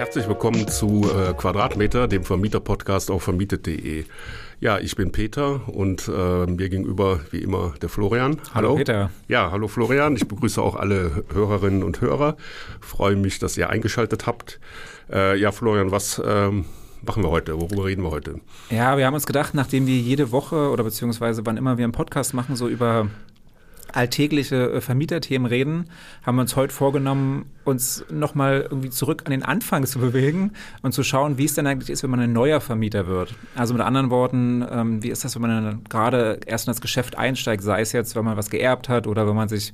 Herzlich willkommen zu äh, Quadratmeter, dem Vermieter-Podcast auf vermietet.de. Ja, ich bin Peter und äh, mir gegenüber wie immer der Florian. Hallo. hallo. Peter. Ja, hallo Florian. Ich begrüße auch alle Hörerinnen und Hörer. Freue mich, dass ihr eingeschaltet habt. Äh, ja, Florian, was ähm, machen wir heute? Worüber reden wir heute? Ja, wir haben uns gedacht, nachdem wir jede Woche oder beziehungsweise wann immer wir einen Podcast machen, so über alltägliche äh, Vermieterthemen reden, haben wir uns heute vorgenommen, uns nochmal irgendwie zurück an den Anfang zu bewegen und zu schauen, wie es denn eigentlich ist, wenn man ein neuer Vermieter wird. Also mit anderen Worten, ähm, wie ist das, wenn man gerade erst in das Geschäft einsteigt, sei es jetzt, wenn man was geerbt hat oder wenn man sich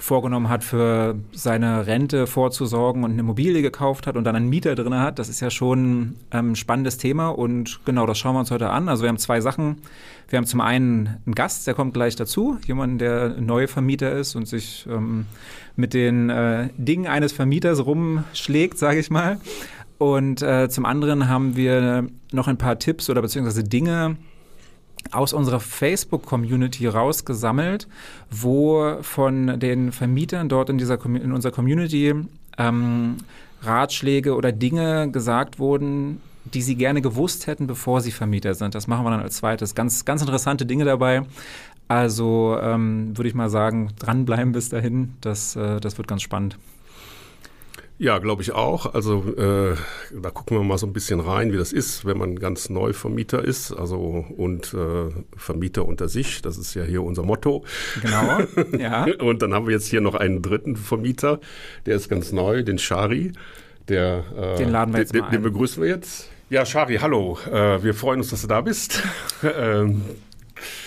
vorgenommen hat, für seine Rente vorzusorgen und eine Immobilie gekauft hat und dann einen Mieter drin hat. Das ist ja schon ein ähm, spannendes Thema und genau das schauen wir uns heute an. Also wir haben zwei Sachen. Wir haben zum einen einen Gast, der kommt gleich dazu, jemanden, der neue Vermieter ist und sich ähm, mit den äh, Dingen eines Vermieters rumschlägt, sage ich mal. Und äh, zum anderen haben wir noch ein paar Tipps oder beziehungsweise Dinge, aus unserer Facebook-Community rausgesammelt, wo von den Vermietern dort in, dieser, in unserer Community ähm, Ratschläge oder Dinge gesagt wurden, die sie gerne gewusst hätten, bevor sie Vermieter sind. Das machen wir dann als zweites. Ganz, ganz interessante Dinge dabei. Also ähm, würde ich mal sagen, dranbleiben bis dahin. Das, äh, das wird ganz spannend. Ja, glaube ich auch. Also äh, da gucken wir mal so ein bisschen rein, wie das ist, wenn man ganz neu Vermieter ist, also und äh, Vermieter unter sich. Das ist ja hier unser Motto. Genau. Ja. und dann haben wir jetzt hier noch einen dritten Vermieter, der ist ganz neu, den Shari. Der, äh, den laden wir jetzt den, mal ein. Den begrüßen wir jetzt. Ja, Shari, hallo. Äh, wir freuen uns, dass du da bist. ähm,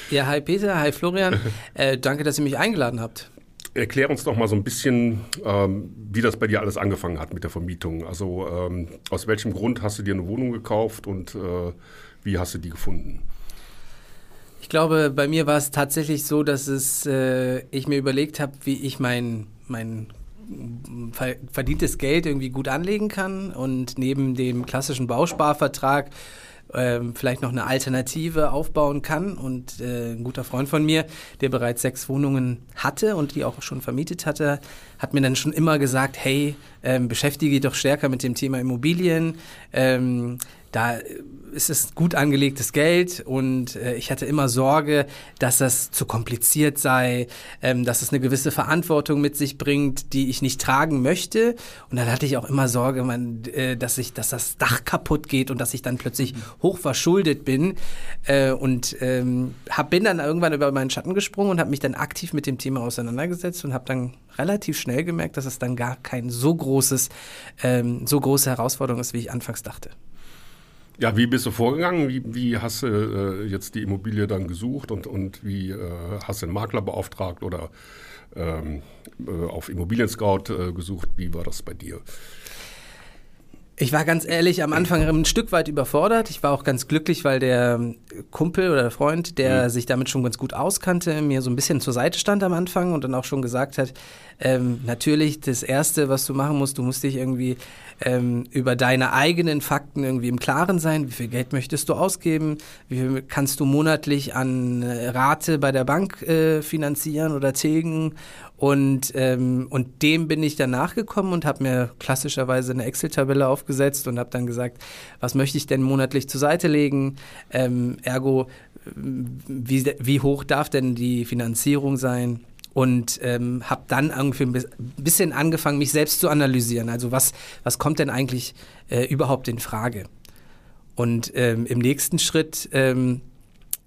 ja, hi Peter, hi Florian. Äh, danke, dass ihr mich eingeladen habt. Erklär uns doch mal so ein bisschen, ähm, wie das bei dir alles angefangen hat mit der Vermietung. Also ähm, aus welchem Grund hast du dir eine Wohnung gekauft und äh, wie hast du die gefunden? Ich glaube, bei mir war es tatsächlich so, dass es, äh, ich mir überlegt habe, wie ich mein, mein verdientes Geld irgendwie gut anlegen kann und neben dem klassischen Bausparvertrag ähm, vielleicht noch eine Alternative aufbauen kann. Und äh, ein guter Freund von mir, der bereits sechs Wohnungen hatte und die auch schon vermietet hatte, hat mir dann schon immer gesagt, hey, ähm, beschäftige dich doch stärker mit dem Thema Immobilien. Ähm, da ist es gut angelegtes Geld und äh, ich hatte immer Sorge, dass das zu kompliziert sei, ähm, dass es eine gewisse Verantwortung mit sich bringt, die ich nicht tragen möchte. Und dann hatte ich auch immer Sorge, man, äh, dass ich, dass das Dach kaputt geht und dass ich dann plötzlich hoch verschuldet bin. Äh, und ähm, hab, bin dann irgendwann über meinen Schatten gesprungen und habe mich dann aktiv mit dem Thema auseinandergesetzt und habe dann relativ schnell gemerkt, dass es dann gar kein so großes, ähm, so große Herausforderung ist, wie ich anfangs dachte. Ja, wie bist du vorgegangen? Wie, wie hast du äh, jetzt die Immobilie dann gesucht und, und wie äh, hast du einen Makler beauftragt oder ähm, äh, auf Immobilien Scout äh, gesucht? Wie war das bei dir? Ich war ganz ehrlich am Anfang ein Stück weit überfordert. Ich war auch ganz glücklich, weil der Kumpel oder der Freund, der mhm. sich damit schon ganz gut auskannte, mir so ein bisschen zur Seite stand am Anfang und dann auch schon gesagt hat, ähm, natürlich das Erste, was du machen musst, du musst dich irgendwie ähm, über deine eigenen Fakten irgendwie im Klaren sein. Wie viel Geld möchtest du ausgeben? Wie viel kannst du monatlich an Rate bei der Bank äh, finanzieren oder tilgen? Und, ähm, und dem bin ich dann nachgekommen und habe mir klassischerweise eine Excel-Tabelle aufgesetzt und habe dann gesagt, was möchte ich denn monatlich zur Seite legen? Ähm, ergo, wie, wie hoch darf denn die Finanzierung sein? Und ähm, habe dann irgendwie ein bisschen angefangen, mich selbst zu analysieren. Also was, was kommt denn eigentlich äh, überhaupt in Frage? Und ähm, im nächsten Schritt ähm,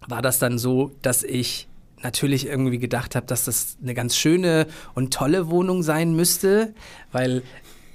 war das dann so, dass ich natürlich irgendwie gedacht habe, dass das eine ganz schöne und tolle Wohnung sein müsste, weil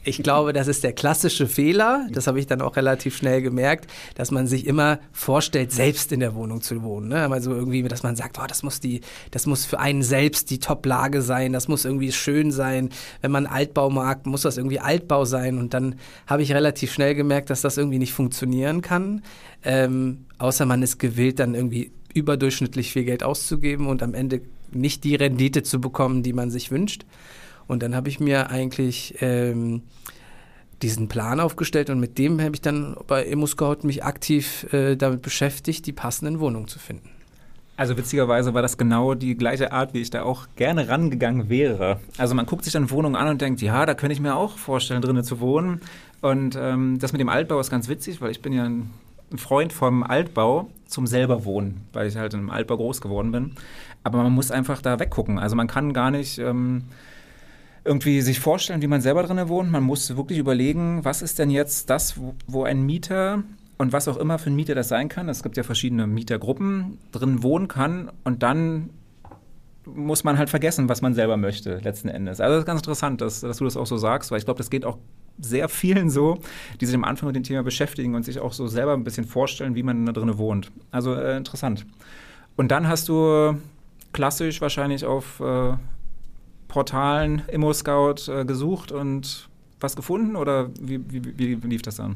ich glaube, das ist der klassische Fehler, das habe ich dann auch relativ schnell gemerkt, dass man sich immer vorstellt, selbst in der Wohnung zu wohnen. Ne? Also irgendwie, dass man sagt, oh, das muss die, das muss für einen selbst die Top-Lage sein, das muss irgendwie schön sein. Wenn man Altbau mag, muss das irgendwie Altbau sein. Und dann habe ich relativ schnell gemerkt, dass das irgendwie nicht funktionieren kann. Ähm, außer man ist gewillt, dann irgendwie überdurchschnittlich viel Geld auszugeben und am Ende nicht die Rendite zu bekommen, die man sich wünscht. Und dann habe ich mir eigentlich ähm, diesen Plan aufgestellt und mit dem habe ich dann bei ImmoScout mich aktiv äh, damit beschäftigt, die passenden Wohnungen zu finden. Also witzigerweise war das genau die gleiche Art, wie ich da auch gerne rangegangen wäre. Also man guckt sich dann Wohnungen an und denkt, ja, da könnte ich mir auch vorstellen, drinnen zu wohnen. Und ähm, das mit dem Altbau ist ganz witzig, weil ich bin ja ein, ein Freund vom Altbau zum selber wohnen, weil ich halt im Altbau groß geworden bin. Aber man muss einfach da weggucken. Also man kann gar nicht ähm, irgendwie sich vorstellen, wie man selber drin wohnt. Man muss wirklich überlegen, was ist denn jetzt das, wo, ein Mieter und was auch immer für ein Mieter das sein kann. Es gibt ja verschiedene Mietergruppen, drin wohnen kann und dann muss man halt vergessen, was man selber möchte, letzten Endes. Also das ist ganz interessant, dass, dass du das auch so sagst, weil ich glaube, das geht auch sehr vielen so, die sich am Anfang mit dem Thema beschäftigen und sich auch so selber ein bisschen vorstellen, wie man da drin wohnt. Also äh, interessant. Und dann hast du klassisch wahrscheinlich auf äh, Portalen ImmoScout äh, gesucht und was gefunden oder wie, wie, wie lief das dann?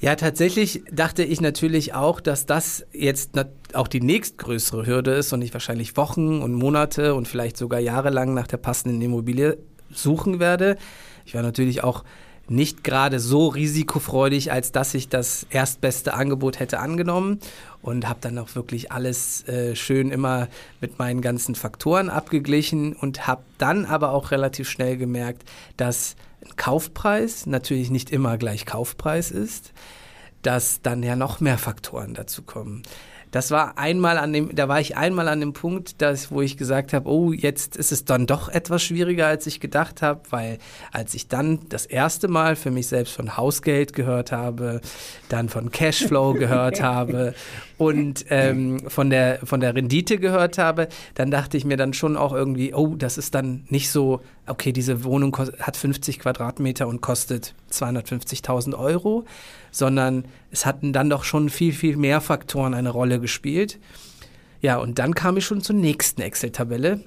Ja, tatsächlich dachte ich natürlich auch, dass das jetzt auch die nächstgrößere Hürde ist und ich wahrscheinlich Wochen und Monate und vielleicht sogar jahrelang nach der passenden Immobilie suchen werde. Ich war natürlich auch nicht gerade so risikofreudig, als dass ich das erstbeste Angebot hätte angenommen und habe dann auch wirklich alles äh, schön immer mit meinen ganzen Faktoren abgeglichen und habe dann aber auch relativ schnell gemerkt, dass Kaufpreis natürlich nicht immer gleich Kaufpreis ist, dass dann ja noch mehr Faktoren dazu kommen. Das war einmal an dem, da war ich einmal an dem Punkt, dass, wo ich gesagt habe, oh, jetzt ist es dann doch etwas schwieriger, als ich gedacht habe, weil als ich dann das erste Mal für mich selbst von Hausgeld gehört habe, dann von Cashflow gehört habe und ähm, von, der, von der Rendite gehört habe, dann dachte ich mir dann schon auch irgendwie, oh, das ist dann nicht so, okay, diese Wohnung hat 50 Quadratmeter und kostet 250.000 Euro, sondern es hatten dann doch schon viel, viel mehr Faktoren eine Rolle gespielt. Ja, und dann kam ich schon zur nächsten Excel-Tabelle.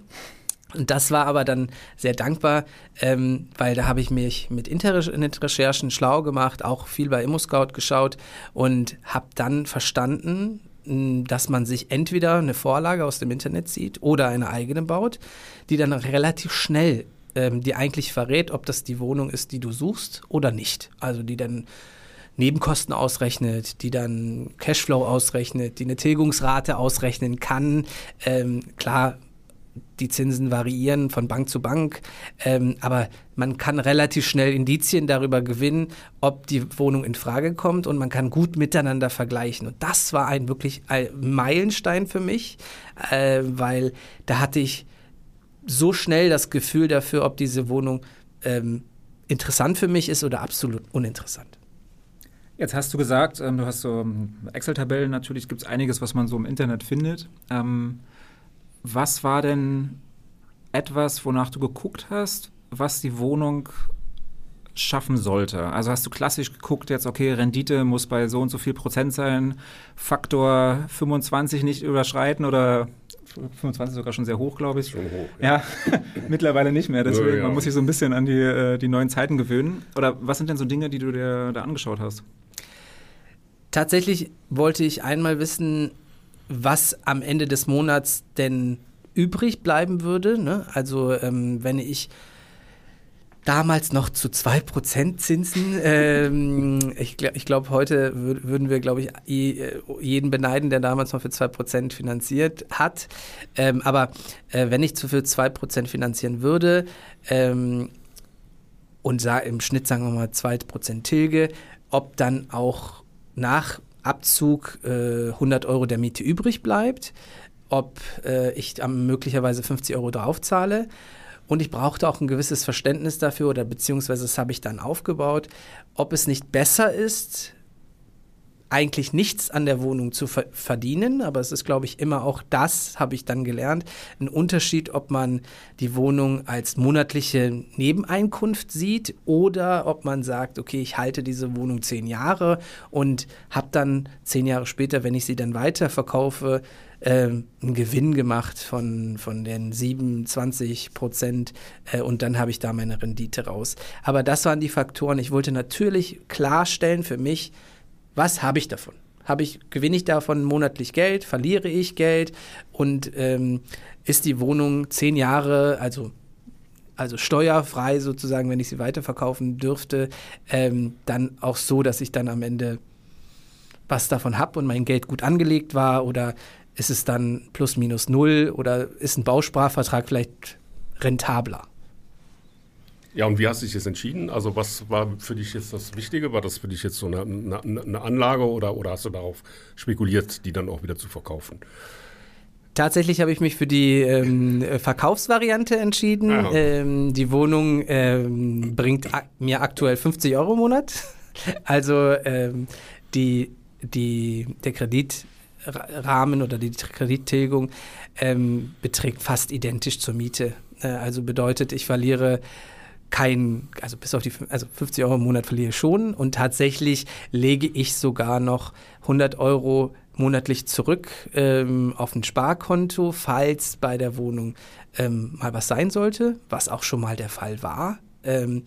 Und das war aber dann sehr dankbar, ähm, weil da habe ich mich mit Internetrecherchen schlau gemacht, auch viel bei ImmoScout geschaut und habe dann verstanden, dass man sich entweder eine Vorlage aus dem Internet zieht oder eine eigene baut, die dann relativ schnell ähm, dir eigentlich verrät, ob das die Wohnung ist, die du suchst oder nicht. Also die dann Nebenkosten ausrechnet, die dann Cashflow ausrechnet, die eine Tilgungsrate ausrechnen kann. Ähm, klar, die Zinsen variieren von Bank zu Bank, ähm, aber man kann relativ schnell Indizien darüber gewinnen, ob die Wohnung in Frage kommt und man kann gut miteinander vergleichen. Und das war ein wirklich ein Meilenstein für mich, äh, weil da hatte ich so schnell das Gefühl dafür, ob diese Wohnung ähm, interessant für mich ist oder absolut uninteressant. Jetzt hast du gesagt, ähm, du hast so ähm, Excel-Tabellen, natürlich gibt es einiges, was man so im Internet findet. Ähm, was war denn etwas, wonach du geguckt hast, was die Wohnung schaffen sollte? Also hast du klassisch geguckt jetzt, okay, Rendite muss bei so und so viel Prozent sein, Faktor 25 nicht überschreiten oder 25 sogar schon sehr hoch, glaube ich. Schon hoch. Ja, ja mittlerweile nicht mehr. Deswegen, ja, ja. man muss sich so ein bisschen an die, äh, die neuen Zeiten gewöhnen. Oder was sind denn so Dinge, die du dir da angeschaut hast? Tatsächlich wollte ich einmal wissen, was am Ende des Monats denn übrig bleiben würde. Ne? Also ähm, wenn ich damals noch zu 2% Zinsen. Ähm, ich glaube, heute würden wir, glaube ich, jeden beneiden, der damals noch für 2% finanziert hat. Ähm, aber äh, wenn ich zu für 2% finanzieren würde ähm, und im Schnitt sagen wir mal 2% Tilge, ob dann auch nach Abzug äh, 100 Euro der Miete übrig bleibt, ob äh, ich möglicherweise 50 Euro draufzahle. Und ich brauchte auch ein gewisses Verständnis dafür, oder beziehungsweise das habe ich dann aufgebaut, ob es nicht besser ist, eigentlich nichts an der Wohnung zu ver verdienen, aber es ist, glaube ich, immer auch das, habe ich dann gelernt, ein Unterschied, ob man die Wohnung als monatliche Nebeneinkunft sieht oder ob man sagt, okay, ich halte diese Wohnung zehn Jahre und habe dann zehn Jahre später, wenn ich sie dann weiterverkaufe, äh, einen Gewinn gemacht von, von den 27 Prozent äh, und dann habe ich da meine Rendite raus. Aber das waren die Faktoren. Ich wollte natürlich klarstellen für mich, was habe ich davon? Habe ich, gewinne ich davon monatlich Geld? Verliere ich Geld? Und ähm, ist die Wohnung zehn Jahre, also, also steuerfrei sozusagen, wenn ich sie weiterverkaufen dürfte, ähm, dann auch so, dass ich dann am Ende was davon habe und mein Geld gut angelegt war? Oder ist es dann plus minus null? Oder ist ein Bausparvertrag vielleicht rentabler? Ja, und wie hast du dich jetzt entschieden? Also was war für dich jetzt das Wichtige? War das für dich jetzt so eine, eine, eine Anlage oder, oder hast du darauf spekuliert, die dann auch wieder zu verkaufen? Tatsächlich habe ich mich für die ähm, Verkaufsvariante entschieden. Ah, ähm, die Wohnung ähm, bringt ak mir aktuell 50 Euro im Monat. Also ähm, die, die, der Kreditrahmen oder die Kredittilgung ähm, beträgt fast identisch zur Miete. Äh, also bedeutet, ich verliere kein, also bis auf die also 50 Euro im Monat verliere ich schon und tatsächlich lege ich sogar noch 100 Euro monatlich zurück ähm, auf ein Sparkonto, falls bei der Wohnung ähm, mal was sein sollte, was auch schon mal der Fall war. Ähm,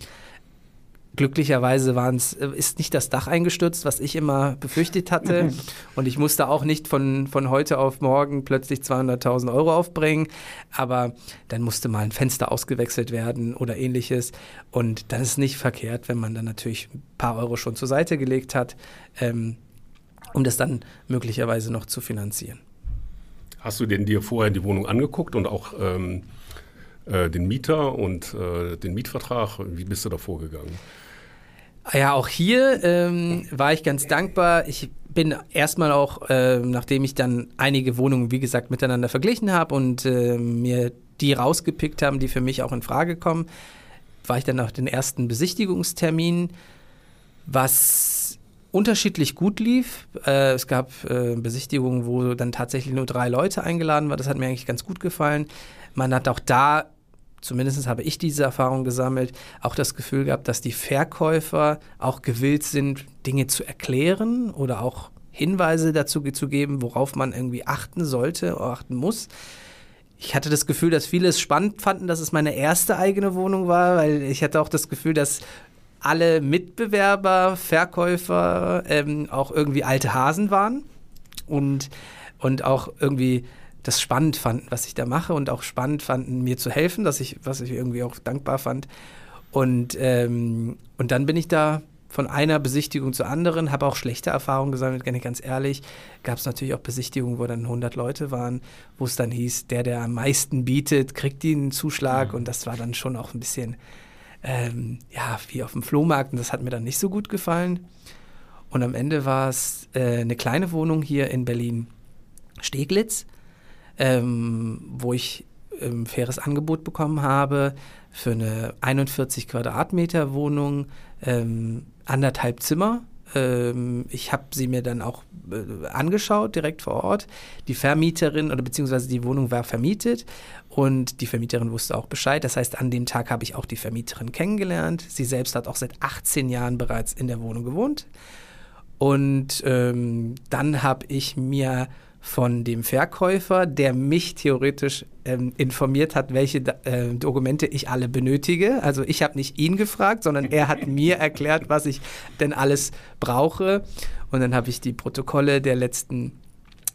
glücklicherweise waren's, äh, ist nicht das Dach eingestürzt, was ich immer befürchtet hatte. und ich musste auch nicht von, von heute auf morgen plötzlich 200.000 Euro aufbringen. Aber dann musste mal ein Fenster ausgewechselt werden oder ähnliches. Und dann ist nicht verkehrt, wenn man dann natürlich ein paar Euro schon zur Seite gelegt hat, ähm, um das dann möglicherweise noch zu finanzieren. Hast du denn dir vorher die Wohnung angeguckt und auch ähm, äh, den Mieter und äh, den Mietvertrag? Wie bist du da vorgegangen? Ja, auch hier ähm, war ich ganz dankbar. Ich bin erstmal auch, äh, nachdem ich dann einige Wohnungen, wie gesagt, miteinander verglichen habe und äh, mir die rausgepickt haben, die für mich auch in Frage kommen, war ich dann auf den ersten Besichtigungstermin, was unterschiedlich gut lief. Äh, es gab äh, Besichtigungen, wo dann tatsächlich nur drei Leute eingeladen waren. Das hat mir eigentlich ganz gut gefallen. Man hat auch da zumindest habe ich diese Erfahrung gesammelt, auch das Gefühl gehabt, dass die Verkäufer auch gewillt sind, Dinge zu erklären oder auch Hinweise dazu zu geben, worauf man irgendwie achten sollte oder achten muss. Ich hatte das Gefühl, dass viele es spannend fanden, dass es meine erste eigene Wohnung war, weil ich hatte auch das Gefühl, dass alle Mitbewerber, Verkäufer ähm, auch irgendwie alte Hasen waren und, und auch irgendwie das spannend fanden, was ich da mache und auch spannend fanden, mir zu helfen, dass ich, was ich irgendwie auch dankbar fand. Und, ähm, und dann bin ich da von einer Besichtigung zur anderen, habe auch schlechte Erfahrungen gesammelt, ganz ehrlich. Gab es natürlich auch Besichtigungen, wo dann 100 Leute waren, wo es dann hieß, der, der am meisten bietet, kriegt einen Zuschlag. Mhm. Und das war dann schon auch ein bisschen, ähm, ja, wie auf dem Flohmarkt. Und das hat mir dann nicht so gut gefallen. Und am Ende war es äh, eine kleine Wohnung hier in Berlin-Steglitz ähm, wo ich ein ähm, faires Angebot bekommen habe für eine 41 Quadratmeter Wohnung, ähm, anderthalb Zimmer. Ähm, ich habe sie mir dann auch äh, angeschaut, direkt vor Ort. Die Vermieterin oder beziehungsweise die Wohnung war vermietet und die Vermieterin wusste auch Bescheid. Das heißt, an dem Tag habe ich auch die Vermieterin kennengelernt. Sie selbst hat auch seit 18 Jahren bereits in der Wohnung gewohnt. Und ähm, dann habe ich mir von dem Verkäufer, der mich theoretisch ähm, informiert hat, welche äh, Dokumente ich alle benötige. Also ich habe nicht ihn gefragt, sondern er hat mir erklärt, was ich denn alles brauche. Und dann habe ich die Protokolle der letzten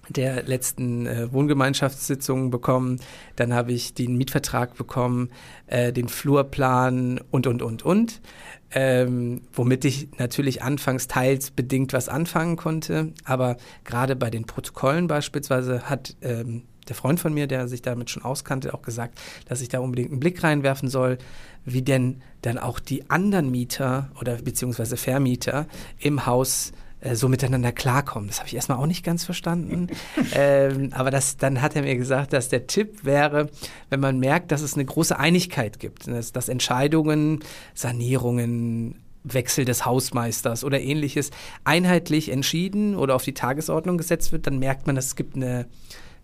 der letzten äh, Wohngemeinschaftssitzungen bekommen. Dann habe ich den Mietvertrag bekommen, äh, den Flurplan und, und, und, und ähm, womit ich natürlich anfangs teils bedingt was anfangen konnte. Aber gerade bei den Protokollen beispielsweise hat ähm, der Freund von mir, der sich damit schon auskannte, auch gesagt, dass ich da unbedingt einen Blick reinwerfen soll, wie denn dann auch die anderen Mieter oder beziehungsweise Vermieter im Haus äh, so miteinander klarkommen. Das habe ich erstmal auch nicht ganz verstanden. ähm, aber das, dann hat er mir gesagt, dass der Tipp wäre, wenn man merkt, dass es eine große Einigkeit gibt, dass, dass Entscheidungen, Sanierungen, Wechsel des Hausmeisters oder ähnliches einheitlich entschieden oder auf die Tagesordnung gesetzt wird, dann merkt man, dass es gibt eine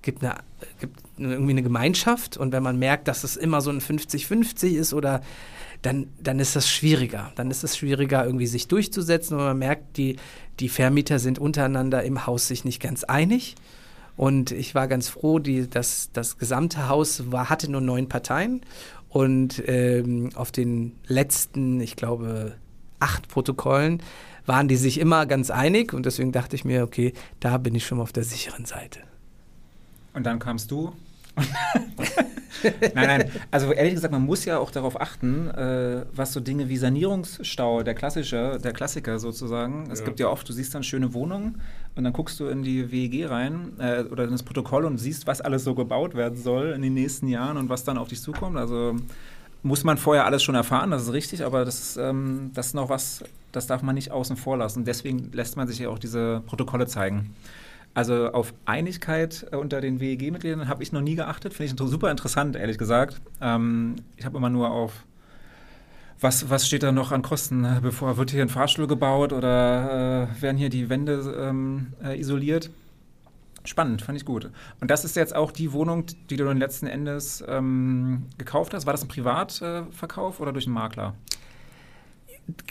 gibt, eine, gibt irgendwie eine Gemeinschaft und wenn man merkt, dass es immer so ein 50-50 ist oder dann, dann ist das schwieriger. Dann ist es schwieriger, irgendwie sich durchzusetzen, weil man merkt, die, die Vermieter sind untereinander im Haus sich nicht ganz einig. Und ich war ganz froh, die, dass das gesamte Haus war, hatte nur neun Parteien. Und ähm, auf den letzten, ich glaube, acht Protokollen waren die sich immer ganz einig. Und deswegen dachte ich mir, okay, da bin ich schon mal auf der sicheren Seite. Und dann kamst du nein, nein. Also ehrlich gesagt, man muss ja auch darauf achten, äh, was so Dinge wie Sanierungsstau, der klassische, der Klassiker sozusagen. Es ja. gibt ja oft, du siehst dann schöne Wohnungen und dann guckst du in die WEG rein äh, oder in das Protokoll und siehst, was alles so gebaut werden soll in den nächsten Jahren und was dann auf dich zukommt. Also muss man vorher alles schon erfahren, das ist richtig, aber das, ähm, das ist noch was, das darf man nicht außen vor lassen. Deswegen lässt man sich ja auch diese Protokolle zeigen. Also auf Einigkeit äh, unter den WEG-Mitgliedern habe ich noch nie geachtet, finde ich super interessant, ehrlich gesagt. Ähm, ich habe immer nur auf was, was steht da noch an Kosten? Bevor wird hier ein Fahrstuhl gebaut oder äh, werden hier die Wände ähm, äh, isoliert? Spannend, fand ich gut. Und das ist jetzt auch die Wohnung, die du dann letzten Endes ähm, gekauft hast. War das ein Privatverkauf äh, oder durch einen Makler?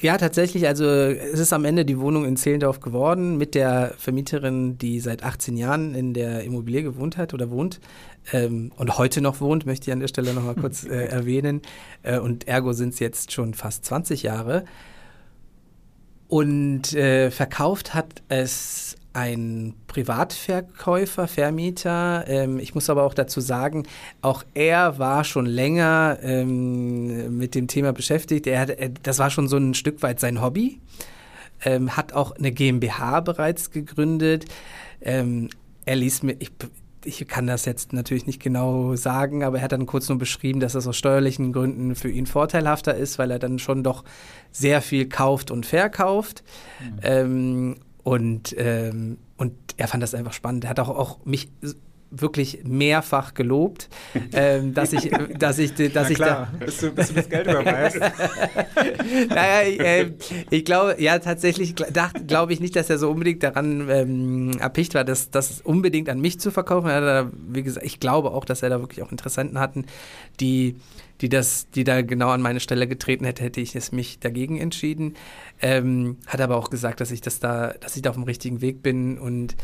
Ja, tatsächlich. Also es ist am Ende die Wohnung in Zehlendorf geworden mit der Vermieterin, die seit 18 Jahren in der Immobilie gewohnt hat oder wohnt ähm, und heute noch wohnt, möchte ich an der Stelle noch mal kurz äh, erwähnen. Äh, und ergo sind es jetzt schon fast 20 Jahre. Und äh, verkauft hat es ein Privatverkäufer, Vermieter. Ähm, ich muss aber auch dazu sagen, auch er war schon länger ähm, mit dem Thema beschäftigt. Er er, das war schon so ein Stück weit sein Hobby. Ähm, hat auch eine GmbH bereits gegründet. Ähm, er ließ mir, ich, ich kann das jetzt natürlich nicht genau sagen, aber er hat dann kurz nur beschrieben, dass das aus steuerlichen Gründen für ihn vorteilhafter ist, weil er dann schon doch sehr viel kauft und verkauft. Mhm. Und, ähm, und er fand das einfach spannend. Er hat auch, auch mich wirklich mehrfach gelobt, ähm, dass ich, dass ich, dass ich klar, da, bis du, bis du das Geld überweist. naja, ich, äh, ich glaube, ja, tatsächlich glaube ich nicht, dass er so unbedingt daran ähm, erpicht war, das, das unbedingt an mich zu verkaufen. Er da, wie gesagt, ich glaube auch, dass er da wirklich auch Interessenten hatten, die die das, die da genau an meine Stelle getreten hätte, hätte ich es mich dagegen entschieden. Ähm, hat aber auch gesagt, dass ich das da, dass ich da auf dem richtigen Weg bin und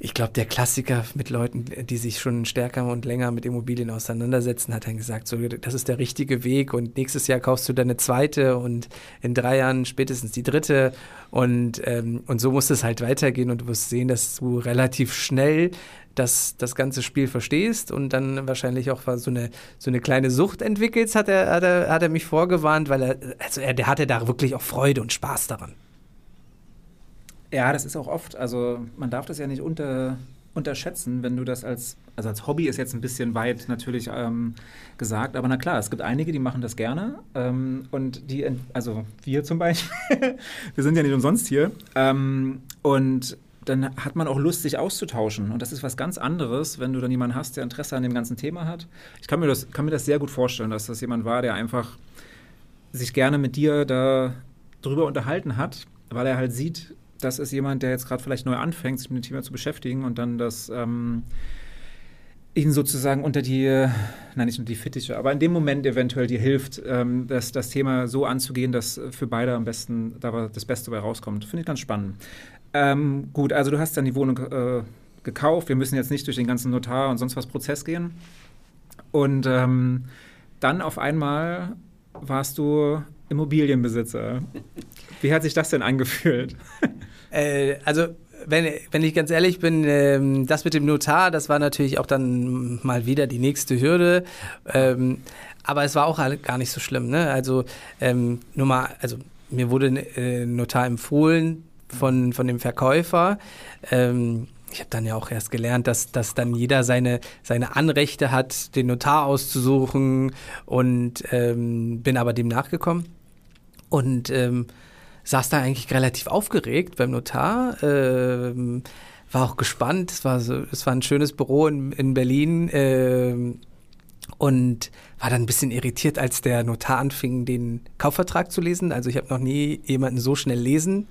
ich glaube, der Klassiker mit Leuten, die sich schon stärker und länger mit Immobilien auseinandersetzen, hat dann gesagt, so, das ist der richtige Weg und nächstes Jahr kaufst du deine zweite und in drei Jahren spätestens die dritte und, ähm, und so muss es halt weitergehen und du wirst sehen, dass du relativ schnell das, das ganze Spiel verstehst und dann wahrscheinlich auch so eine, so eine kleine Sucht entwickelst, hat er, hat er, hat er mich vorgewarnt, weil er, also er, der hatte da wirklich auch Freude und Spaß daran. Ja, das ist auch oft, also man darf das ja nicht unter, unterschätzen, wenn du das als, also als Hobby ist jetzt ein bisschen weit natürlich ähm, gesagt, aber na klar, es gibt einige, die machen das gerne ähm, und die, also wir zum Beispiel, wir sind ja nicht umsonst hier ähm, und dann hat man auch Lust, sich auszutauschen. Und das ist was ganz anderes, wenn du dann jemanden hast, der Interesse an dem ganzen Thema hat. Ich kann mir das, kann mir das sehr gut vorstellen, dass das jemand war, der einfach sich gerne mit dir da drüber unterhalten hat, weil er halt sieht, das ist jemand, der jetzt gerade vielleicht neu anfängt, sich mit dem Thema zu beschäftigen und dann das ähm, ihn sozusagen unter die, nein, nicht unter die Fittiche, aber in dem Moment eventuell dir hilft, ähm, das, das Thema so anzugehen, dass für beide am besten da das Beste dabei rauskommt. Finde ich ganz spannend. Ähm, gut, also du hast dann die Wohnung äh, gekauft. Wir müssen jetzt nicht durch den ganzen Notar und sonst was Prozess gehen. Und ähm, dann auf einmal warst du Immobilienbesitzer. Wie hat sich das denn angefühlt? Äh, also wenn, wenn ich ganz ehrlich bin, ähm, das mit dem Notar, das war natürlich auch dann mal wieder die nächste Hürde. Ähm, aber es war auch gar nicht so schlimm. Ne? Also ähm, nur mal, also mir wurde äh, Notar empfohlen von, von dem Verkäufer. Ich habe dann ja auch erst gelernt, dass, dass dann jeder seine, seine Anrechte hat, den Notar auszusuchen und bin aber dem nachgekommen. Und saß da eigentlich relativ aufgeregt beim Notar. Ähm, war auch gespannt. Es war, so, es war ein schönes Büro in, in Berlin. Ähm, und war dann ein bisschen irritiert, als der Notar anfing, den Kaufvertrag zu lesen. Also ich habe noch nie jemanden so schnell lesen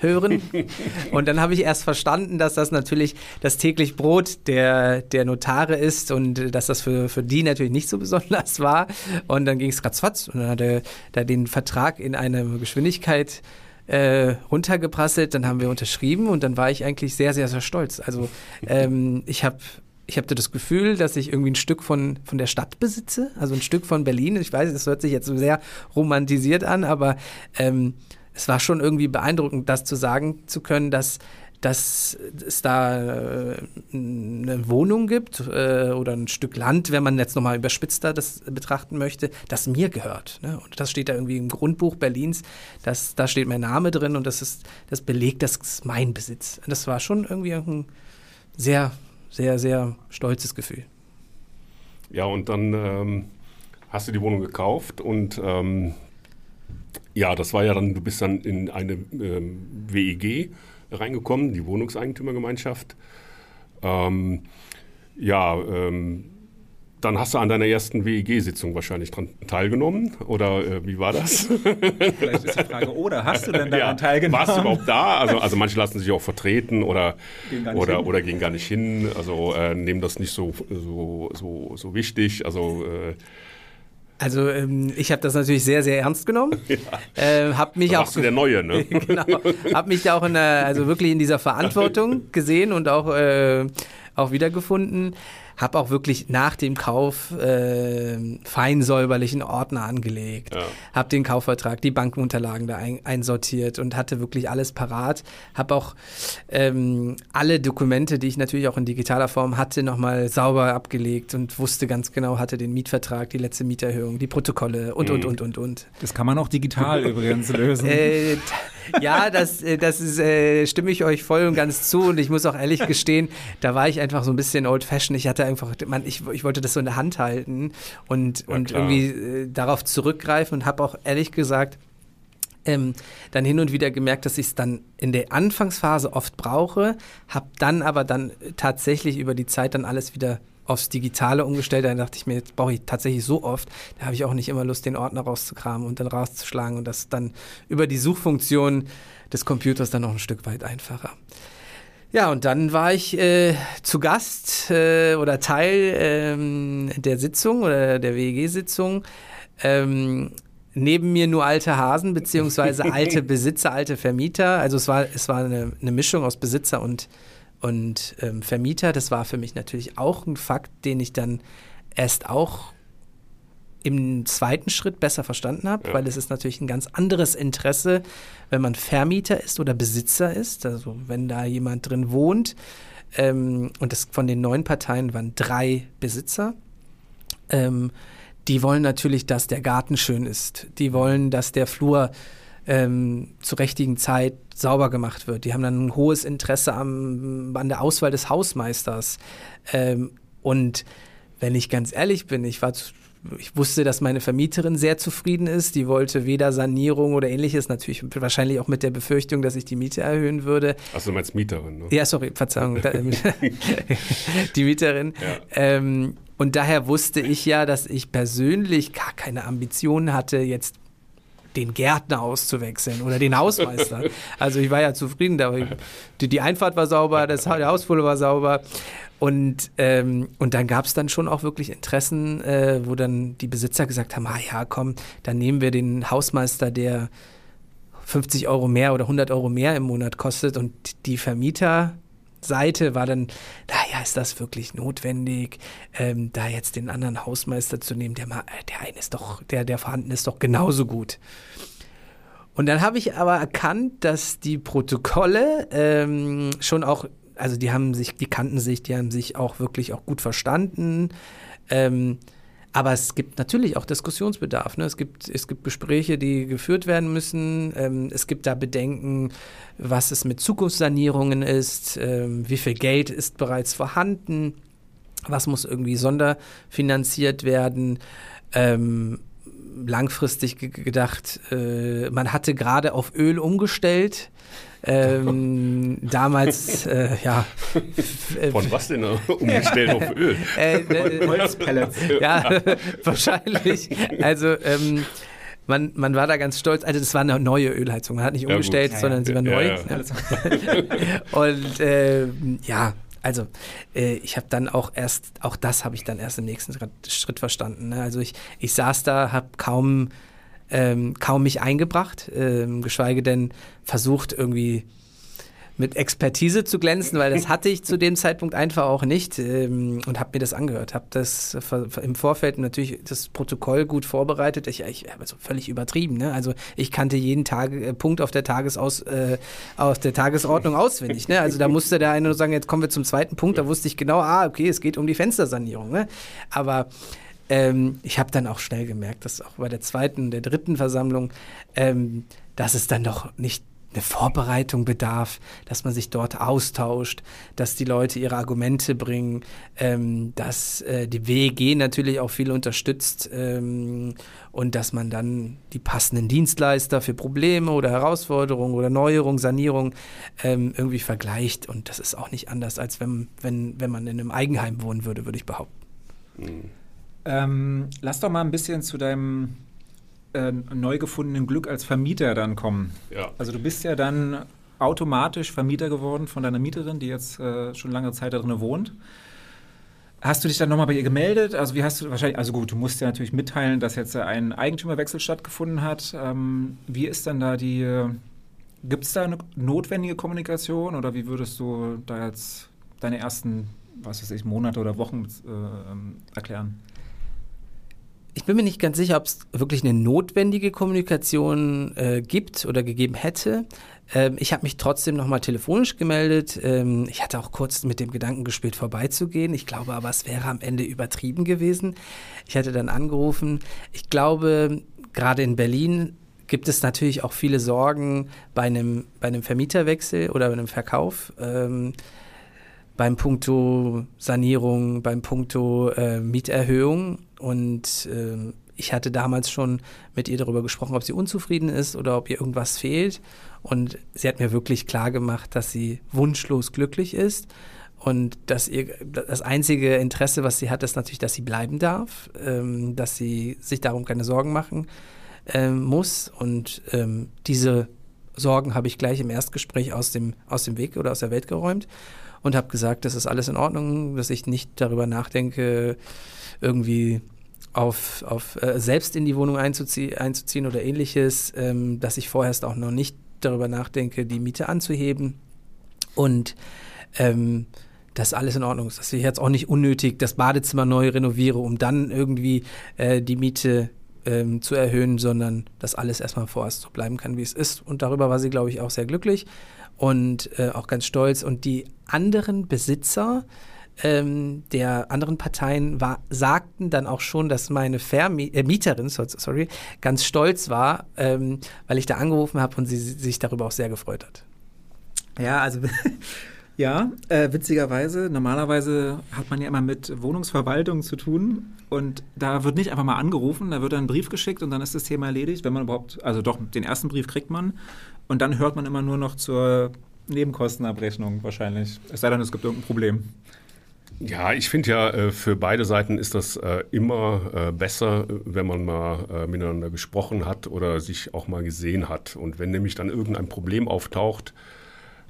hören. Und dann habe ich erst verstanden, dass das natürlich das täglich Brot der, der Notare ist und dass das für, für die natürlich nicht so besonders war. Und dann ging es ratzfatz und dann hat er da den Vertrag in einer Geschwindigkeit äh, runtergeprasselt, dann haben wir unterschrieben und dann war ich eigentlich sehr, sehr, sehr stolz. Also ähm, ich habe ich hatte das Gefühl, dass ich irgendwie ein Stück von, von der Stadt besitze, also ein Stück von Berlin. Ich weiß, das hört sich jetzt so sehr romantisiert an, aber ähm, es war schon irgendwie beeindruckend, das zu sagen zu können, dass, dass es da äh, eine Wohnung gibt äh, oder ein Stück Land, wenn man jetzt nochmal überspitzter das betrachten möchte, das mir gehört. Ne? Und das steht da irgendwie im Grundbuch Berlins, das, da steht mein Name drin und das ist das belegt, das ist mein Besitz. Und das war schon irgendwie ein sehr, sehr, sehr stolzes Gefühl. Ja, und dann ähm, hast du die Wohnung gekauft und ähm, ja, das war ja dann, du bist dann in eine ähm, WEG reingekommen, die Wohnungseigentümergemeinschaft. Ähm, ja, ähm, dann hast du an deiner ersten WEG-Sitzung wahrscheinlich dran teilgenommen oder äh, wie war das? Vielleicht ist die Frage, oder hast du denn daran ja, teilgenommen? Warst du überhaupt da? Also, also manche lassen sich auch vertreten oder, oder, oder gehen gar nicht hin, also äh, nehmen das nicht so, so, so, so wichtig. Also äh, also ähm, ich habe das natürlich sehr, sehr ernst genommen. Ja. Äh, hab mich da auch du der Neue, ne? genau. Hab mich da auch in der, also wirklich in dieser Verantwortung gesehen und auch äh, auch wiedergefunden habe auch wirklich nach dem Kauf äh, feinsäuberlichen Ordner angelegt, ja. habe den Kaufvertrag, die Bankenunterlagen da ein, einsortiert und hatte wirklich alles parat. Habe auch ähm, alle Dokumente, die ich natürlich auch in digitaler Form hatte, nochmal sauber abgelegt und wusste ganz genau, hatte den Mietvertrag, die letzte Mieterhöhung, die Protokolle und, mhm. und, und, und, und. Das kann man auch digital übrigens lösen. Äh, ja, das, äh, das ist, äh, stimme ich euch voll und ganz zu und ich muss auch ehrlich gestehen, da war ich einfach so ein bisschen old-fashioned. Ich hatte einfach, man, ich, ich wollte das so in der Hand halten und, ja, und irgendwie äh, darauf zurückgreifen und habe auch ehrlich gesagt, ähm, dann hin und wieder gemerkt, dass ich es dann in der Anfangsphase oft brauche, habe dann aber dann tatsächlich über die Zeit dann alles wieder aufs Digitale umgestellt. Da dachte ich mir, jetzt brauche ich tatsächlich so oft, da habe ich auch nicht immer Lust, den Ordner rauszukramen und dann rauszuschlagen und das dann über die Suchfunktion des Computers dann noch ein Stück weit einfacher. Ja, und dann war ich äh, zu Gast äh, oder Teil ähm, der Sitzung oder der WEG-Sitzung. Ähm, neben mir nur alte Hasen, beziehungsweise alte Besitzer, alte Vermieter. Also es war, es war eine, eine Mischung aus Besitzer und und ähm, Vermieter. Das war für mich natürlich auch ein Fakt, den ich dann erst auch im zweiten Schritt besser verstanden habe, ja. weil es ist natürlich ein ganz anderes Interesse, wenn man Vermieter ist oder Besitzer ist, also wenn da jemand drin wohnt. Ähm, und das von den neun Parteien waren drei Besitzer. Ähm, die wollen natürlich, dass der Garten schön ist. Die wollen, dass der Flur ähm, zur richtigen Zeit sauber gemacht wird. Die haben dann ein hohes Interesse am, an der Auswahl des Hausmeisters. Ähm, und wenn ich ganz ehrlich bin, ich war ich wusste, dass meine Vermieterin sehr zufrieden ist. Die wollte weder Sanierung oder ähnliches, natürlich wahrscheinlich auch mit der Befürchtung, dass ich die Miete erhöhen würde. Achso, du meinst Mieterin, ne? Ja, sorry, Verzeihung. die Mieterin. Ja. Ähm, und daher wusste ich ja, dass ich persönlich gar keine Ambitionen hatte, jetzt den Gärtner auszuwechseln oder den Hausmeister. also ich war ja zufrieden, da die, die Einfahrt war sauber, das, der Hausflur war sauber. Und, ähm, und dann gab es dann schon auch wirklich Interessen, äh, wo dann die Besitzer gesagt haben, ah ja, komm, dann nehmen wir den Hausmeister, der 50 Euro mehr oder 100 Euro mehr im Monat kostet und die Vermieter Seite war dann, naja, ist das wirklich notwendig, ähm, da jetzt den anderen Hausmeister zu nehmen? Der, äh, der eine ist doch, der, der vorhanden ist doch genauso gut. Und dann habe ich aber erkannt, dass die Protokolle ähm, schon auch, also die haben sich, die kannten sich, die haben sich auch wirklich auch gut verstanden. Ähm, aber es gibt natürlich auch Diskussionsbedarf. Ne? Es, gibt, es gibt Gespräche, die geführt werden müssen. Ähm, es gibt da Bedenken, was es mit Zukunftssanierungen ist, ähm, wie viel Geld ist bereits vorhanden, was muss irgendwie sonderfinanziert werden. Ähm, langfristig gedacht, äh, man hatte gerade auf Öl umgestellt. Ähm, damals, äh, ja. Von was denn umgestellt auf Öl? Äh, äh, Holzpellets. ja, wahrscheinlich. Also, ähm, man, man war da ganz stolz. Also, das war eine neue Ölheizung. Man hat nicht umgestellt, ja, sondern sie war neu. Ja, Und äh, ja, also äh, ich habe dann auch erst, auch das habe ich dann erst im nächsten Schritt verstanden. Ne? Also ich, ich saß da, habe kaum ähm, kaum mich eingebracht, ähm, geschweige denn versucht irgendwie mit Expertise zu glänzen, weil das hatte ich zu dem Zeitpunkt einfach auch nicht ähm, und habe mir das angehört, habe das im Vorfeld natürlich das Protokoll gut vorbereitet. Ich, ich habe also völlig übertrieben, ne? Also ich kannte jeden Tag, äh, Punkt auf der Tagesaus, äh, auf der Tagesordnung auswendig, ne? Also da musste der eine nur sagen, jetzt kommen wir zum zweiten Punkt, da wusste ich genau, ah, okay, es geht um die Fenstersanierung, ne? Aber ähm, ich habe dann auch schnell gemerkt, dass auch bei der zweiten, der dritten Versammlung, ähm, dass es dann doch nicht eine Vorbereitung bedarf, dass man sich dort austauscht, dass die Leute ihre Argumente bringen, ähm, dass äh, die WEG natürlich auch viel unterstützt ähm, und dass man dann die passenden Dienstleister für Probleme oder Herausforderungen oder Neuerung, Sanierung ähm, irgendwie vergleicht. Und das ist auch nicht anders, als wenn, wenn, wenn man in einem Eigenheim wohnen würde, würde ich behaupten. Mhm. Lass doch mal ein bisschen zu deinem äh, neu gefundenen Glück als Vermieter dann kommen. Ja. Also du bist ja dann automatisch Vermieter geworden von deiner Mieterin, die jetzt äh, schon lange Zeit da drin wohnt. Hast du dich dann nochmal bei ihr gemeldet? Also wie hast du wahrscheinlich, also gut, du musst ja natürlich mitteilen, dass jetzt ein Eigentümerwechsel stattgefunden hat. Ähm, wie ist dann da die, gibt es da eine notwendige Kommunikation oder wie würdest du da jetzt deine ersten, was weiß ich, Monate oder Wochen äh, ähm, erklären? Ich bin mir nicht ganz sicher, ob es wirklich eine notwendige Kommunikation äh, gibt oder gegeben hätte. Ähm, ich habe mich trotzdem nochmal telefonisch gemeldet. Ähm, ich hatte auch kurz mit dem Gedanken gespielt, vorbeizugehen. Ich glaube aber, es wäre am Ende übertrieben gewesen. Ich hatte dann angerufen. Ich glaube, gerade in Berlin gibt es natürlich auch viele Sorgen bei einem, bei einem Vermieterwechsel oder bei einem Verkauf. Ähm, beim Punkto Sanierung, beim Punkto äh, Mieterhöhung. Und äh, ich hatte damals schon mit ihr darüber gesprochen, ob sie unzufrieden ist oder ob ihr irgendwas fehlt. Und sie hat mir wirklich klar gemacht, dass sie wunschlos glücklich ist. Und dass ihr das einzige Interesse, was sie hat, ist natürlich, dass sie bleiben darf, ähm, dass sie sich darum keine Sorgen machen ähm, muss. Und ähm, diese Sorgen habe ich gleich im Erstgespräch aus dem, aus dem Weg oder aus der Welt geräumt und habe gesagt, das ist alles in Ordnung, dass ich nicht darüber nachdenke, irgendwie auf, auf äh, selbst in die Wohnung einzuzie einzuziehen oder ähnliches, ähm, dass ich vorerst auch noch nicht darüber nachdenke, die Miete anzuheben und ähm, dass alles in Ordnung ist, dass ich jetzt auch nicht unnötig das Badezimmer neu renoviere, um dann irgendwie äh, die Miete ähm, zu erhöhen, sondern dass alles erstmal vorerst so bleiben kann, wie es ist. Und darüber war sie, glaube ich, auch sehr glücklich und äh, auch ganz stolz. Und die anderen Besitzer ähm, der anderen Parteien war, sagten dann auch schon, dass meine Vermieterin, äh, sorry, ganz stolz war, ähm, weil ich da angerufen habe und sie sich darüber auch sehr gefreut hat. Ja, also ja, äh, witzigerweise, normalerweise hat man ja immer mit Wohnungsverwaltung zu tun und da wird nicht einfach mal angerufen, da wird dann ein Brief geschickt und dann ist das Thema erledigt, wenn man überhaupt, also doch, den ersten Brief kriegt man und dann hört man immer nur noch zur Nebenkostenabrechnung wahrscheinlich. Es sei denn, es gibt irgendein Problem. Ja, ich finde ja, äh, für beide Seiten ist das äh, immer äh, besser, wenn man mal miteinander gesprochen hat oder sich auch mal gesehen hat. Und wenn nämlich dann irgendein Problem auftaucht,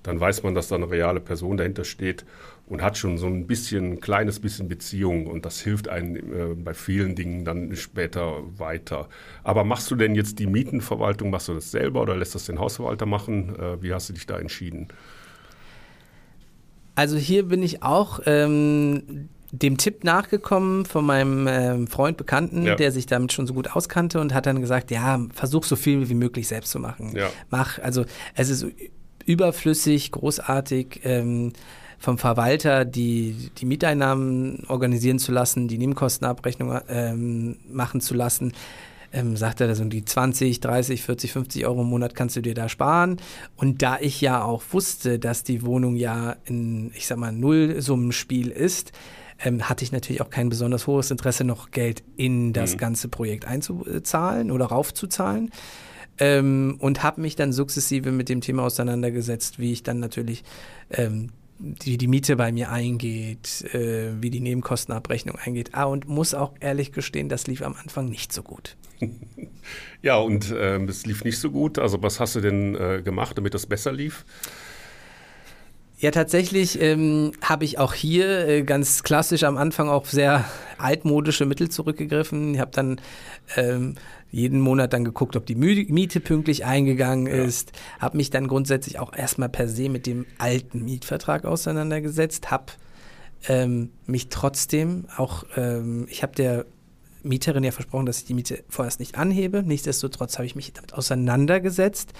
dann weiß man, dass da eine reale Person dahinter steht und hat schon so ein bisschen, ein kleines bisschen Beziehung und das hilft einem äh, bei vielen Dingen dann später weiter. Aber machst du denn jetzt die Mietenverwaltung, machst du das selber oder lässt das den Hausverwalter machen? Äh, wie hast du dich da entschieden? Also hier bin ich auch ähm, dem Tipp nachgekommen von meinem ähm, Freund, Bekannten, ja. der sich damit schon so gut auskannte und hat dann gesagt, ja, versuch so viel wie möglich selbst zu machen. Ja. Mach, also es ist überflüssig, großartig. Ähm, vom Verwalter die, die Mieteinnahmen organisieren zu lassen, die Nebenkostenabrechnung ähm, machen zu lassen. Ähm, sagt er, also die 20, 30, 40, 50 Euro im Monat kannst du dir da sparen. Und da ich ja auch wusste, dass die Wohnung ja ein, ich sag mal, Nullsummenspiel ist, ähm, hatte ich natürlich auch kein besonders hohes Interesse, noch Geld in das mhm. ganze Projekt einzuzahlen oder raufzuzahlen. Ähm, und habe mich dann sukzessive mit dem Thema auseinandergesetzt, wie ich dann natürlich ähm, wie die Miete bei mir eingeht, äh, wie die Nebenkostenabrechnung eingeht. Ah, und muss auch ehrlich gestehen, das lief am Anfang nicht so gut. Ja, und äh, es lief nicht so gut. Also was hast du denn äh, gemacht, damit das besser lief? Ja, tatsächlich ähm, habe ich auch hier äh, ganz klassisch am Anfang auf sehr altmodische Mittel zurückgegriffen. Ich habe dann ähm, jeden Monat dann geguckt, ob die Miete pünktlich eingegangen ja. ist, habe mich dann grundsätzlich auch erstmal per se mit dem alten Mietvertrag auseinandergesetzt, habe ähm, mich trotzdem auch, ähm, ich habe der Mieterin ja versprochen, dass ich die Miete vorerst nicht anhebe. Nichtsdestotrotz habe ich mich damit auseinandergesetzt,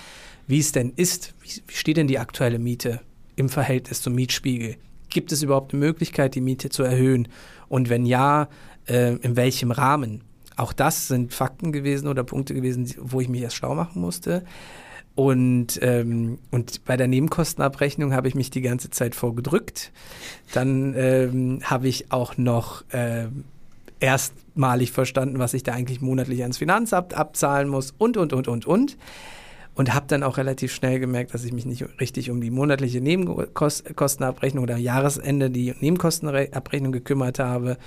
wie es denn ist. Wie, steht denn die aktuelle Miete im Verhältnis zum Mietspiegel? Gibt es überhaupt eine Möglichkeit, die Miete zu erhöhen? Und wenn ja, äh, in welchem Rahmen? Auch das sind Fakten gewesen oder Punkte gewesen, wo ich mich erst schlau machen musste. Und, ähm, und bei der Nebenkostenabrechnung habe ich mich die ganze Zeit vorgedrückt. Dann ähm, habe ich auch noch äh, erstmalig verstanden, was ich da eigentlich monatlich ans Finanzamt abzahlen muss und, und, und, und, und. Und habe dann auch relativ schnell gemerkt, dass ich mich nicht richtig um die monatliche Nebenkostenabrechnung oder Jahresende die Nebenkostenabrechnung gekümmert habe.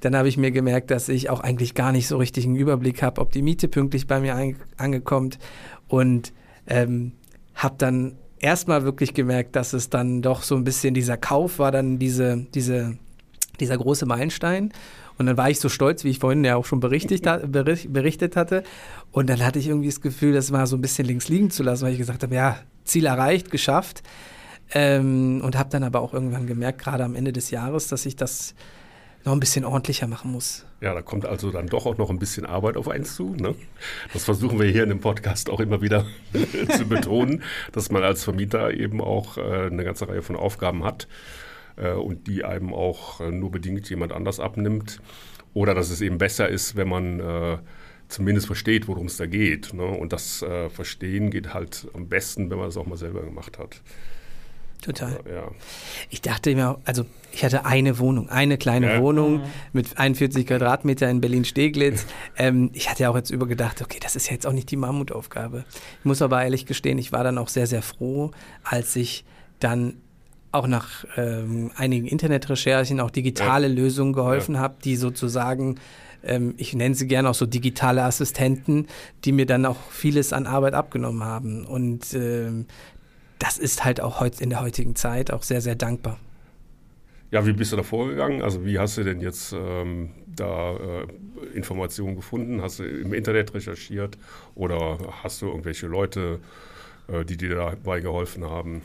Dann habe ich mir gemerkt, dass ich auch eigentlich gar nicht so richtig einen Überblick habe, ob die Miete pünktlich bei mir angekommt. Und ähm, habe dann erstmal wirklich gemerkt, dass es dann doch so ein bisschen dieser Kauf war, dann diese, diese, dieser große Meilenstein. Und dann war ich so stolz, wie ich vorhin ja auch schon berichtet, berichtet hatte. Und dann hatte ich irgendwie das Gefühl, das mal so ein bisschen links liegen zu lassen, weil ich gesagt habe, ja, Ziel erreicht, geschafft. Ähm, und habe dann aber auch irgendwann gemerkt, gerade am Ende des Jahres, dass ich das noch ein bisschen ordentlicher machen muss. Ja, da kommt also dann doch auch noch ein bisschen Arbeit auf eins zu. Ne? Das versuchen wir hier in dem Podcast auch immer wieder zu betonen, dass man als Vermieter eben auch äh, eine ganze Reihe von Aufgaben hat äh, und die einem auch äh, nur bedingt jemand anders abnimmt. Oder dass es eben besser ist, wenn man zumindest versteht, worum es da geht. Ne? Und das Verstehen geht halt am besten, wenn man es auch mal selber gemacht hat. Total. Ja. Ich dachte mir, also ich hatte eine Wohnung, eine kleine ja. Wohnung mit 41 Quadratmeter in Berlin-Steglitz. Ähm, ich hatte ja auch jetzt übergedacht, okay, das ist ja jetzt auch nicht die Mammutaufgabe. Ich muss aber ehrlich gestehen, ich war dann auch sehr, sehr froh, als ich dann auch nach ähm, einigen Internetrecherchen auch digitale ja. Lösungen geholfen ja. habe, die sozusagen ähm, ich nenne sie gerne auch so digitale Assistenten, die mir dann auch vieles an Arbeit abgenommen haben. Und ähm, das ist halt auch in der heutigen Zeit auch sehr, sehr dankbar. Ja, wie bist du da vorgegangen? Also wie hast du denn jetzt ähm, da äh, Informationen gefunden? Hast du im Internet recherchiert oder hast du irgendwelche Leute, äh, die dir dabei geholfen haben?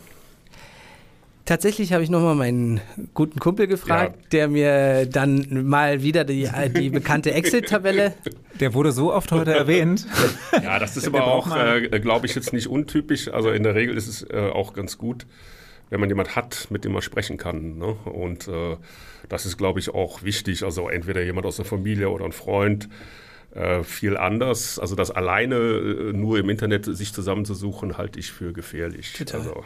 Tatsächlich habe ich nochmal meinen guten Kumpel gefragt, ja. der mir dann mal wieder die, die bekannte Excel-Tabelle. Der wurde so oft heute erwähnt. Ja, das ist aber auch, äh, glaube ich, jetzt nicht untypisch. Also in der Regel ist es äh, auch ganz gut, wenn man jemand hat, mit dem man sprechen kann. Ne? Und äh, das ist, glaube ich, auch wichtig. Also entweder jemand aus der Familie oder ein Freund. Äh, viel anders. Also das alleine äh, nur im Internet sich zusammenzusuchen, halte ich für gefährlich. Total. Also,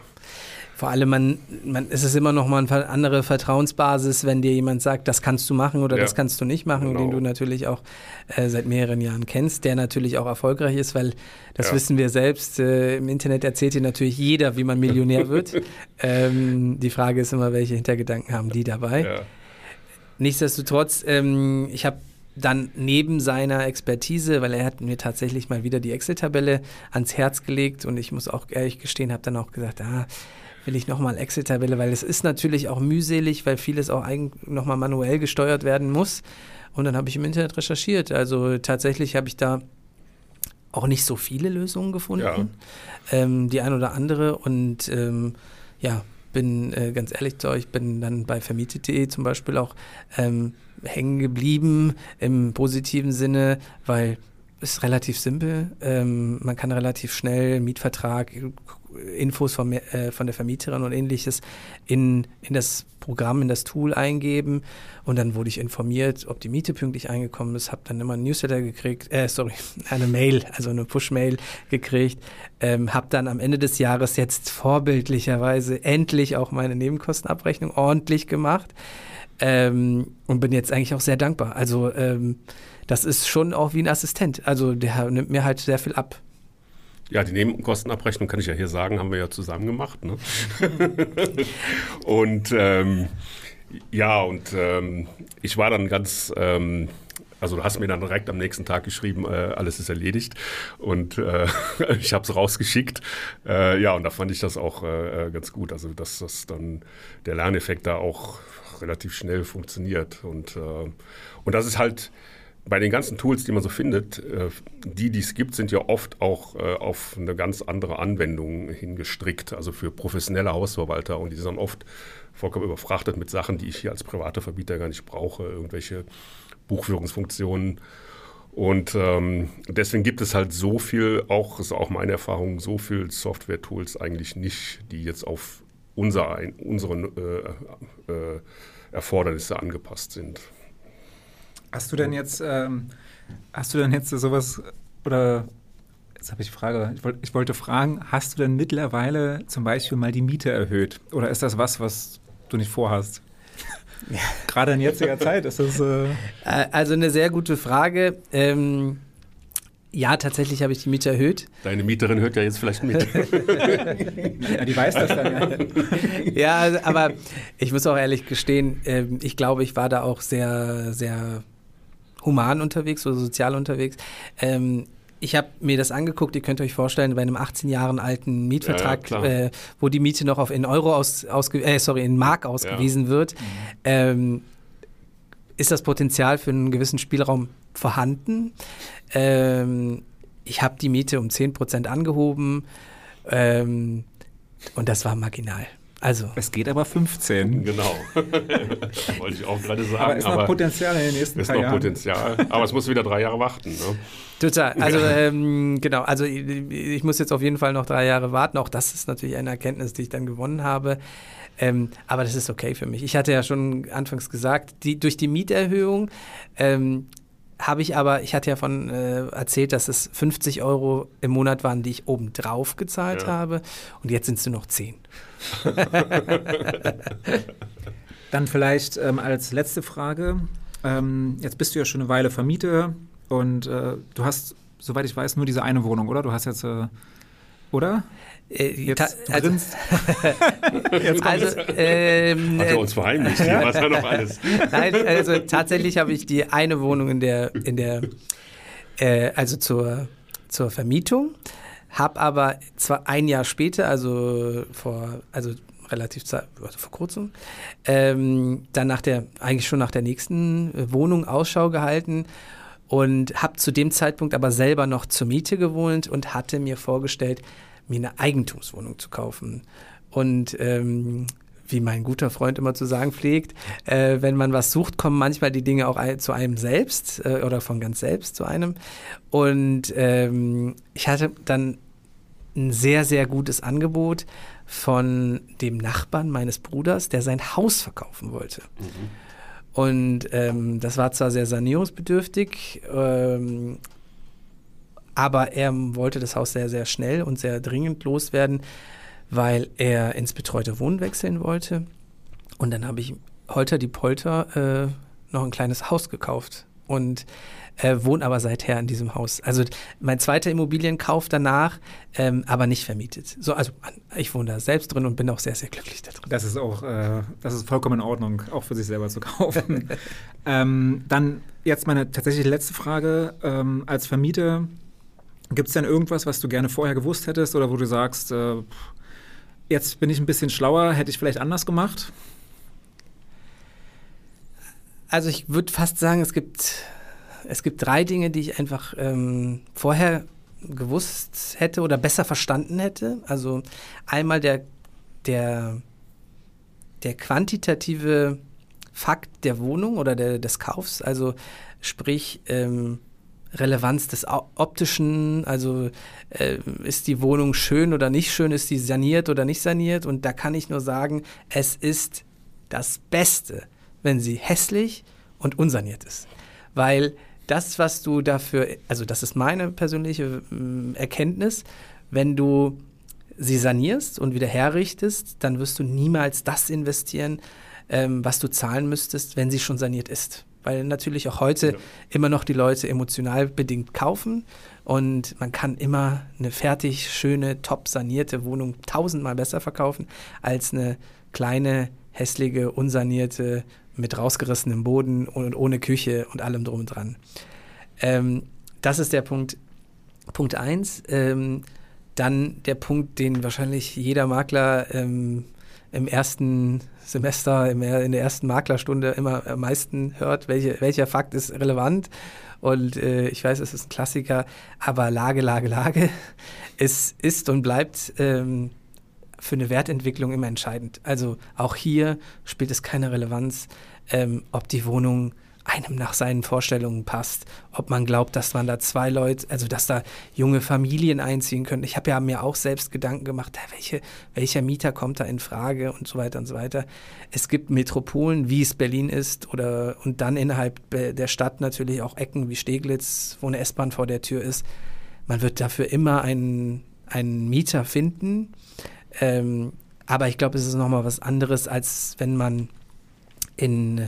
vor allem, man, man, ist es immer noch mal eine andere Vertrauensbasis, wenn dir jemand sagt, das kannst du machen oder ja. das kannst du nicht machen, genau. den du natürlich auch äh, seit mehreren Jahren kennst, der natürlich auch erfolgreich ist, weil das ja. wissen wir selbst. Äh, Im Internet erzählt dir natürlich jeder, wie man Millionär wird. ähm, die Frage ist immer, welche Hintergedanken haben die dabei. Ja. Nichtsdestotrotz, ähm, ich habe dann neben seiner Expertise, weil er hat mir tatsächlich mal wieder die Excel-Tabelle ans Herz gelegt und ich muss auch ehrlich gestehen, habe dann auch gesagt, ah, will ich nochmal Excel-Tabelle, weil es ist natürlich auch mühselig, weil vieles auch nochmal manuell gesteuert werden muss. Und dann habe ich im Internet recherchiert. Also tatsächlich habe ich da auch nicht so viele Lösungen gefunden. Ja. Ähm, die ein oder andere. Und ähm, ja, bin äh, ganz ehrlich zu euch, bin dann bei vermietet.de zum Beispiel auch ähm, hängen geblieben im positiven Sinne, weil es relativ simpel. Ähm, man kann relativ schnell Mietvertrag Infos von, äh, von der Vermieterin und ähnliches in, in das Programm, in das Tool eingeben und dann wurde ich informiert, ob die Miete pünktlich eingekommen ist, habe dann immer ein Newsletter gekriegt, äh, sorry, eine Mail, also eine Push-Mail gekriegt, ähm, habe dann am Ende des Jahres jetzt vorbildlicherweise endlich auch meine Nebenkostenabrechnung ordentlich gemacht ähm, und bin jetzt eigentlich auch sehr dankbar. Also ähm, das ist schon auch wie ein Assistent. Also der nimmt mir halt sehr viel ab. Ja, die Nebenkostenabrechnung kann ich ja hier sagen, haben wir ja zusammen gemacht. Ne? und ähm, ja, und ähm, ich war dann ganz, ähm, also du hast mir dann direkt am nächsten Tag geschrieben, äh, alles ist erledigt und äh, ich habe es rausgeschickt. Äh, ja, und da fand ich das auch äh, äh, ganz gut, also dass das dann der Lerneffekt da auch relativ schnell funktioniert und, äh, und das ist halt bei den ganzen Tools, die man so findet, äh, die, die es gibt, sind ja oft auch äh, auf eine ganz andere Anwendung hingestrickt, also für professionelle Hausverwalter. Und die sind oft vollkommen überfrachtet mit Sachen, die ich hier als privater Vermieter gar nicht brauche, irgendwelche Buchführungsfunktionen. Und ähm, deswegen gibt es halt so viel, auch ist auch meine Erfahrung, so viel Software-Tools eigentlich nicht, die jetzt auf unser, unsere äh, äh, Erfordernisse angepasst sind. Hast du denn jetzt, ähm, hast du denn jetzt sowas oder Jetzt habe ich Frage. Ich, wollt, ich wollte fragen, hast du denn mittlerweile zum Beispiel mal die Miete erhöht? Oder ist das was, was du nicht vorhast? Ja. Gerade in jetziger Zeit ist das. Äh also eine sehr gute Frage. Ähm, ja, tatsächlich habe ich die Miete erhöht. Deine Mieterin hört ja jetzt vielleicht mit. ja, die weiß das dann ja. ja, also, aber ich muss auch ehrlich gestehen, äh, ich glaube, ich war da auch sehr, sehr human unterwegs oder sozial unterwegs. Ähm, ich habe mir das angeguckt, ihr könnt euch vorstellen, bei einem 18 Jahre alten Mietvertrag, ja, ja, äh, wo die Miete noch auf in Euro aus, ausge, äh, sorry, in Mark ausgewiesen ja. wird, mhm. ähm, ist das Potenzial für einen gewissen Spielraum vorhanden. Ähm, ich habe die Miete um 10% angehoben ähm, und das war marginal. Also. Es geht aber 15. Genau. Wollte ich auch gerade sagen. Aber ist noch Potenzial in den nächsten ist noch Jahren. Potenzial. Aber es muss wieder drei Jahre warten. Ne? Total. Also, ähm, genau. Also, ich, ich, muss jetzt auf jeden Fall noch drei Jahre warten. Auch das ist natürlich eine Erkenntnis, die ich dann gewonnen habe. Ähm, aber das ist okay für mich. Ich hatte ja schon anfangs gesagt, die, durch die Mieterhöhung ähm, habe ich aber, ich hatte ja von äh, erzählt, dass es 50 Euro im Monat waren, die ich obendrauf gezahlt ja. habe. Und jetzt sind es nur noch 10. Dann vielleicht ähm, als letzte Frage. Ähm, jetzt bist du ja schon eine Weile Vermieter und äh, du hast, soweit ich weiß, nur diese eine Wohnung, oder? Du hast jetzt, äh, oder? Äh, jetzt also, jetzt also ähm, Hat er uns verheimlicht hier, was er noch alles. Nein, also tatsächlich habe ich die eine Wohnung in der, in der äh, also zur, zur Vermietung, habe aber zwar ein Jahr später, also vor, also relativ also vor kurzem, ähm, dann nach der, eigentlich schon nach der nächsten Wohnung Ausschau gehalten und habe zu dem Zeitpunkt aber selber noch zur Miete gewohnt und hatte mir vorgestellt, mir eine Eigentumswohnung zu kaufen. Und ähm, wie mein guter Freund immer zu sagen pflegt, äh, wenn man was sucht, kommen manchmal die Dinge auch zu einem selbst äh, oder von ganz selbst zu einem. Und ähm, ich hatte dann ein sehr, sehr gutes Angebot von dem Nachbarn meines Bruders, der sein Haus verkaufen wollte. Mhm. Und ähm, das war zwar sehr sanierungsbedürftig, ähm, aber er wollte das Haus sehr, sehr schnell und sehr dringend loswerden, weil er ins betreute Wohnen wechseln wollte. Und dann habe ich Holter die Polter äh, noch ein kleines Haus gekauft und äh, wohne aber seither in diesem Haus. Also mein zweiter Immobilienkauf danach, ähm, aber nicht vermietet. So, also ich wohne da selbst drin und bin auch sehr, sehr glücklich da drin. Das ist auch, äh, das ist vollkommen in Ordnung, auch für sich selber zu kaufen. ähm, dann jetzt meine tatsächlich letzte Frage. Ähm, als Vermieter Gibt es denn irgendwas, was du gerne vorher gewusst hättest oder wo du sagst, äh, jetzt bin ich ein bisschen schlauer, hätte ich vielleicht anders gemacht? Also ich würde fast sagen, es gibt, es gibt drei Dinge, die ich einfach ähm, vorher gewusst hätte oder besser verstanden hätte. Also einmal der, der, der quantitative Fakt der Wohnung oder der, des Kaufs, also sprich, ähm, Relevanz des optischen, also äh, ist die Wohnung schön oder nicht schön, ist die saniert oder nicht saniert? Und da kann ich nur sagen, es ist das Beste, wenn sie hässlich und unsaniert ist, weil das, was du dafür, also das ist meine persönliche äh, Erkenntnis, wenn du sie sanierst und wieder herrichtest, dann wirst du niemals das investieren, ähm, was du zahlen müsstest, wenn sie schon saniert ist weil natürlich auch heute ja. immer noch die Leute emotional bedingt kaufen und man kann immer eine fertig, schöne, top sanierte Wohnung tausendmal besser verkaufen als eine kleine, hässliche, unsanierte mit rausgerissenem Boden und ohne Küche und allem drum und dran. Ähm, das ist der Punkt, Punkt eins. Ähm, dann der Punkt, den wahrscheinlich jeder Makler ähm, im ersten Semester, in der ersten Maklerstunde immer am meisten hört, welche, welcher Fakt ist relevant. Und äh, ich weiß, es ist ein Klassiker, aber Lage, Lage, Lage. Es ist und bleibt ähm, für eine Wertentwicklung immer entscheidend. Also auch hier spielt es keine Relevanz, ähm, ob die Wohnung einem nach seinen Vorstellungen passt, ob man glaubt, dass man da zwei Leute, also dass da junge Familien einziehen können. Ich habe ja mir auch selbst Gedanken gemacht, welche, welcher Mieter kommt da in Frage und so weiter und so weiter. Es gibt Metropolen, wie es Berlin ist, oder und dann innerhalb der Stadt natürlich auch Ecken wie Steglitz, wo eine S-Bahn vor der Tür ist, man wird dafür immer einen, einen Mieter finden. Ähm, aber ich glaube, es ist nochmal was anderes, als wenn man in,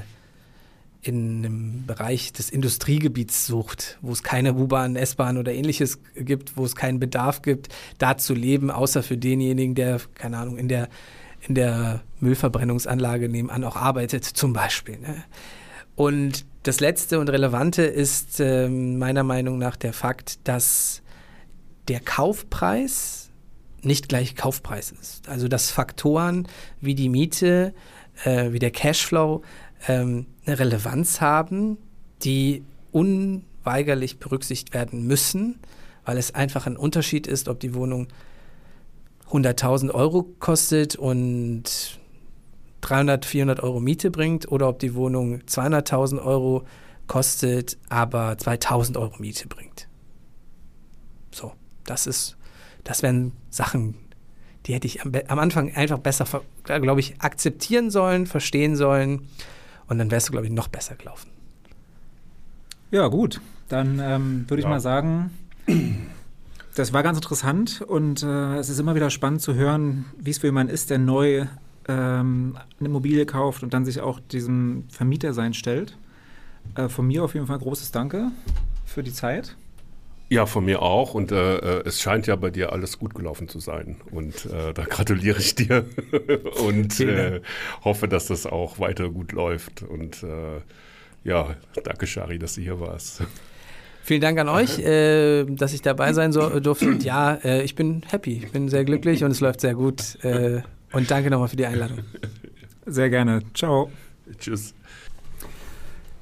in einem Bereich des Industriegebiets sucht, wo es keine U-Bahn, S-Bahn oder ähnliches gibt, wo es keinen Bedarf gibt, da zu leben, außer für denjenigen, der, keine Ahnung, in der, in der Müllverbrennungsanlage nebenan auch arbeitet, zum Beispiel. Ne? Und das Letzte und Relevante ist äh, meiner Meinung nach der Fakt, dass der Kaufpreis nicht gleich Kaufpreis ist. Also dass Faktoren wie die Miete, äh, wie der Cashflow ähm, eine Relevanz haben, die unweigerlich berücksichtigt werden müssen, weil es einfach ein Unterschied ist, ob die Wohnung 100.000 Euro kostet und 300, 400 Euro Miete bringt oder ob die Wohnung 200.000 Euro kostet, aber 2.000 Euro Miete bringt. So, das ist, das wären Sachen, die hätte ich am, am Anfang einfach besser, glaube ich, akzeptieren sollen, verstehen sollen und dann wärst du, glaube ich, noch besser gelaufen. Ja, gut. Dann ähm, würde ich ja. mal sagen, das war ganz interessant und äh, es ist immer wieder spannend zu hören, wie es für jemanden ist, der neu ähm, eine Immobilie kauft und dann sich auch diesem Vermieter sein stellt. Äh, von mir auf jeden Fall großes Danke für die Zeit. Ja, von mir auch. Und äh, äh, es scheint ja bei dir alles gut gelaufen zu sein. Und äh, da gratuliere ich dir und äh, hoffe, dass das auch weiter gut läuft. Und äh, ja, danke, Shari, dass du hier warst. Vielen Dank an euch, äh, dass ich dabei sein so, durfte. Und ja, ich bin happy, ich bin sehr glücklich und es läuft sehr gut. und danke nochmal für die Einladung. Sehr gerne. Ciao. Tschüss.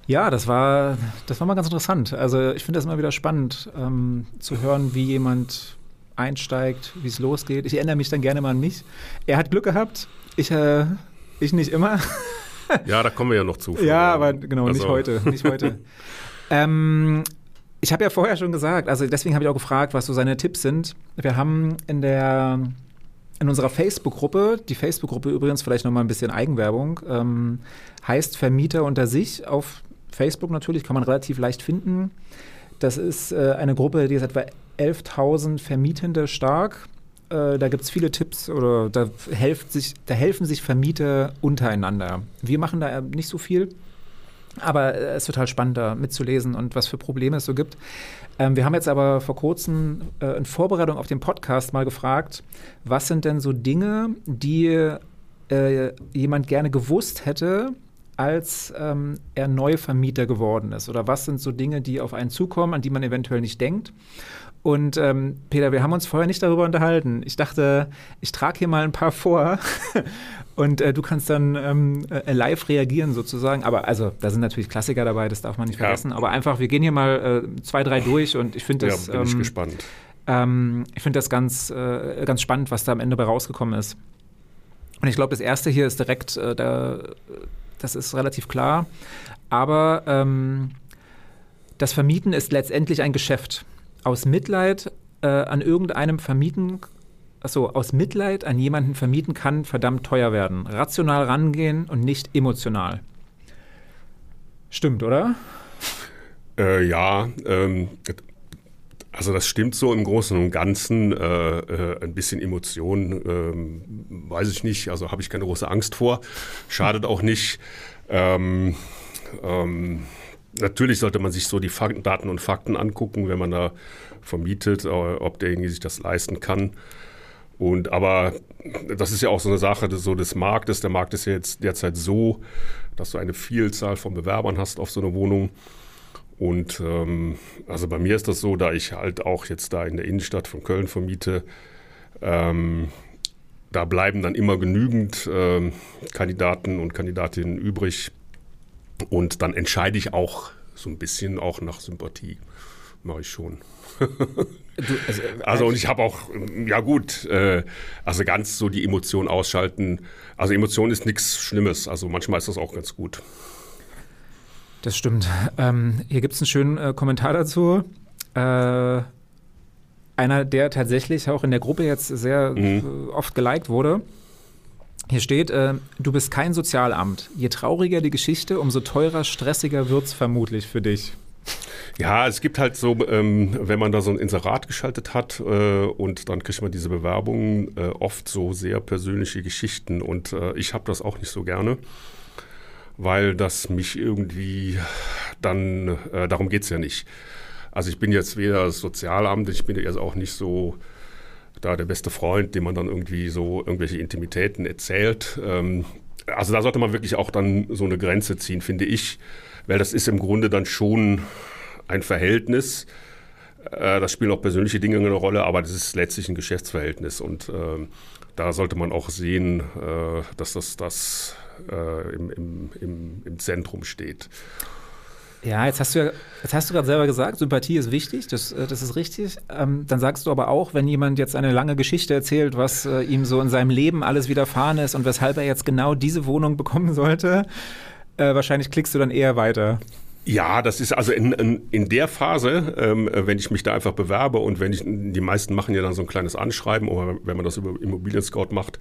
Ja, das war, das war mal ganz interessant. Also ich finde das immer wieder spannend ähm, zu hören, wie jemand einsteigt, wie es losgeht. Ich erinnere mich dann gerne mal an mich. Er hat Glück gehabt, ich, äh, ich nicht immer. ja, da kommen wir ja noch zu. Ja, aber genau, also. nicht heute. Nicht heute. ähm, ich habe ja vorher schon gesagt, also deswegen habe ich auch gefragt, was so seine Tipps sind. Wir haben in der in unserer Facebook-Gruppe, die Facebook-Gruppe übrigens vielleicht noch mal ein bisschen Eigenwerbung, ähm, heißt Vermieter unter sich auf Facebook natürlich, kann man relativ leicht finden. Das ist äh, eine Gruppe, die ist etwa 11.000 Vermietende stark. Äh, da gibt es viele Tipps oder da, sich, da helfen sich Vermieter untereinander. Wir machen da nicht so viel, aber äh, es ist total spannend, da mitzulesen und was für Probleme es so gibt. Ähm, wir haben jetzt aber vor kurzem äh, in Vorbereitung auf den Podcast mal gefragt, was sind denn so Dinge, die äh, jemand gerne gewusst hätte, als ähm, er Neuvermieter geworden ist? Oder was sind so Dinge, die auf einen zukommen, an die man eventuell nicht denkt? Und ähm, Peter, wir haben uns vorher nicht darüber unterhalten. Ich dachte, ich trage hier mal ein paar vor und äh, du kannst dann ähm, äh, live reagieren sozusagen. Aber also, da sind natürlich Klassiker dabei, das darf man nicht ja. vergessen. Aber einfach, wir gehen hier mal äh, zwei, drei durch und ich finde das. Ja, bin ich ähm, gespannt. Ähm, ich finde das ganz, äh, ganz spannend, was da am Ende bei rausgekommen ist. Und ich glaube, das erste hier ist direkt, äh, da das ist relativ klar. Aber ähm, das Vermieten ist letztendlich ein Geschäft. Aus Mitleid äh, an irgendeinem Vermieten, also aus Mitleid an jemanden vermieten kann verdammt teuer werden. Rational rangehen und nicht emotional. Stimmt, oder? Äh, ja, ähm, also das stimmt so im Großen und Ganzen. Äh, äh, ein bisschen Emotion, äh, weiß ich nicht. Also habe ich keine große Angst vor. Schadet auch nicht. Ähm, ähm, natürlich sollte man sich so die Fakten, Daten und Fakten angucken, wenn man da vermietet, äh, ob derjenige sich das leisten kann. Und aber das ist ja auch so eine Sache des, so des Marktes. Der Markt ist ja jetzt derzeit so, dass du eine Vielzahl von Bewerbern hast auf so eine Wohnung. Und ähm, also bei mir ist das so, da ich halt auch jetzt da in der Innenstadt von Köln vermiete, ähm, da bleiben dann immer genügend ähm, Kandidaten und Kandidatinnen übrig. Und dann entscheide ich auch so ein bisschen auch nach Sympathie. Mache ich schon. Du, also, also, und ich habe auch, ja gut, äh, also ganz so die Emotion ausschalten. Also Emotion ist nichts Schlimmes. Also manchmal ist das auch ganz gut. Das stimmt. Ähm, hier gibt es einen schönen äh, Kommentar dazu. Äh, einer, der tatsächlich auch in der Gruppe jetzt sehr mhm. Äh, oft geliked wurde. Hier steht, äh, du bist kein Sozialamt. Je trauriger die Geschichte, umso teurer, stressiger wird es vermutlich für dich. Ja, es gibt halt so, ähm, wenn man da so ein Inserat geschaltet hat äh, und dann kriegt man diese Bewerbungen, äh, oft so sehr persönliche Geschichten und äh, ich habe das auch nicht so gerne, weil das mich irgendwie dann, äh, darum geht es ja nicht. Also ich bin jetzt weder das Sozialamt, ich bin jetzt auch nicht so da der beste Freund, dem man dann irgendwie so irgendwelche Intimitäten erzählt. Ähm, also da sollte man wirklich auch dann so eine Grenze ziehen, finde ich, weil das ist im Grunde dann schon ein Verhältnis. Äh, das spielen auch persönliche Dinge eine Rolle, aber das ist letztlich ein Geschäftsverhältnis. Und äh, da sollte man auch sehen, äh, dass das, das äh, im, im, im, im Zentrum steht. Ja, jetzt hast du ja, du gerade selber gesagt, Sympathie ist wichtig, das, äh, das ist richtig. Ähm, dann sagst du aber auch, wenn jemand jetzt eine lange Geschichte erzählt, was äh, ihm so in seinem Leben alles widerfahren ist und weshalb er jetzt genau diese Wohnung bekommen sollte, äh, wahrscheinlich klickst du dann eher weiter. Ja, das ist also in, in, in der Phase, ähm, wenn ich mich da einfach bewerbe und wenn ich, die meisten machen ja dann so ein kleines Anschreiben, oder wenn man das über Immobilien Scout macht,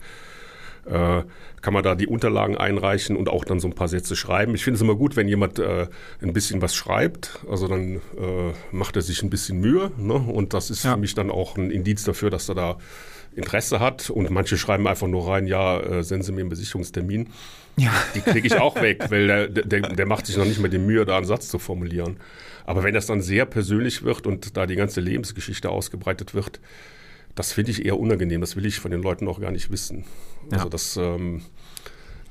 äh, kann man da die Unterlagen einreichen und auch dann so ein paar Sätze schreiben. Ich finde es immer gut, wenn jemand äh, ein bisschen was schreibt. Also dann äh, macht er sich ein bisschen Mühe. Ne? Und das ist ja. für mich dann auch ein Indiz dafür, dass er da Interesse hat. Und manche schreiben einfach nur rein, ja, äh, senden Sie mir einen Besichtigungstermin. Ja. Die kriege ich auch weg, weil der, der, der macht sich noch nicht mal die Mühe, da einen Satz zu formulieren. Aber wenn das dann sehr persönlich wird und da die ganze Lebensgeschichte ausgebreitet wird, das finde ich eher unangenehm. Das will ich von den Leuten auch gar nicht wissen. Ja. Also das, ähm,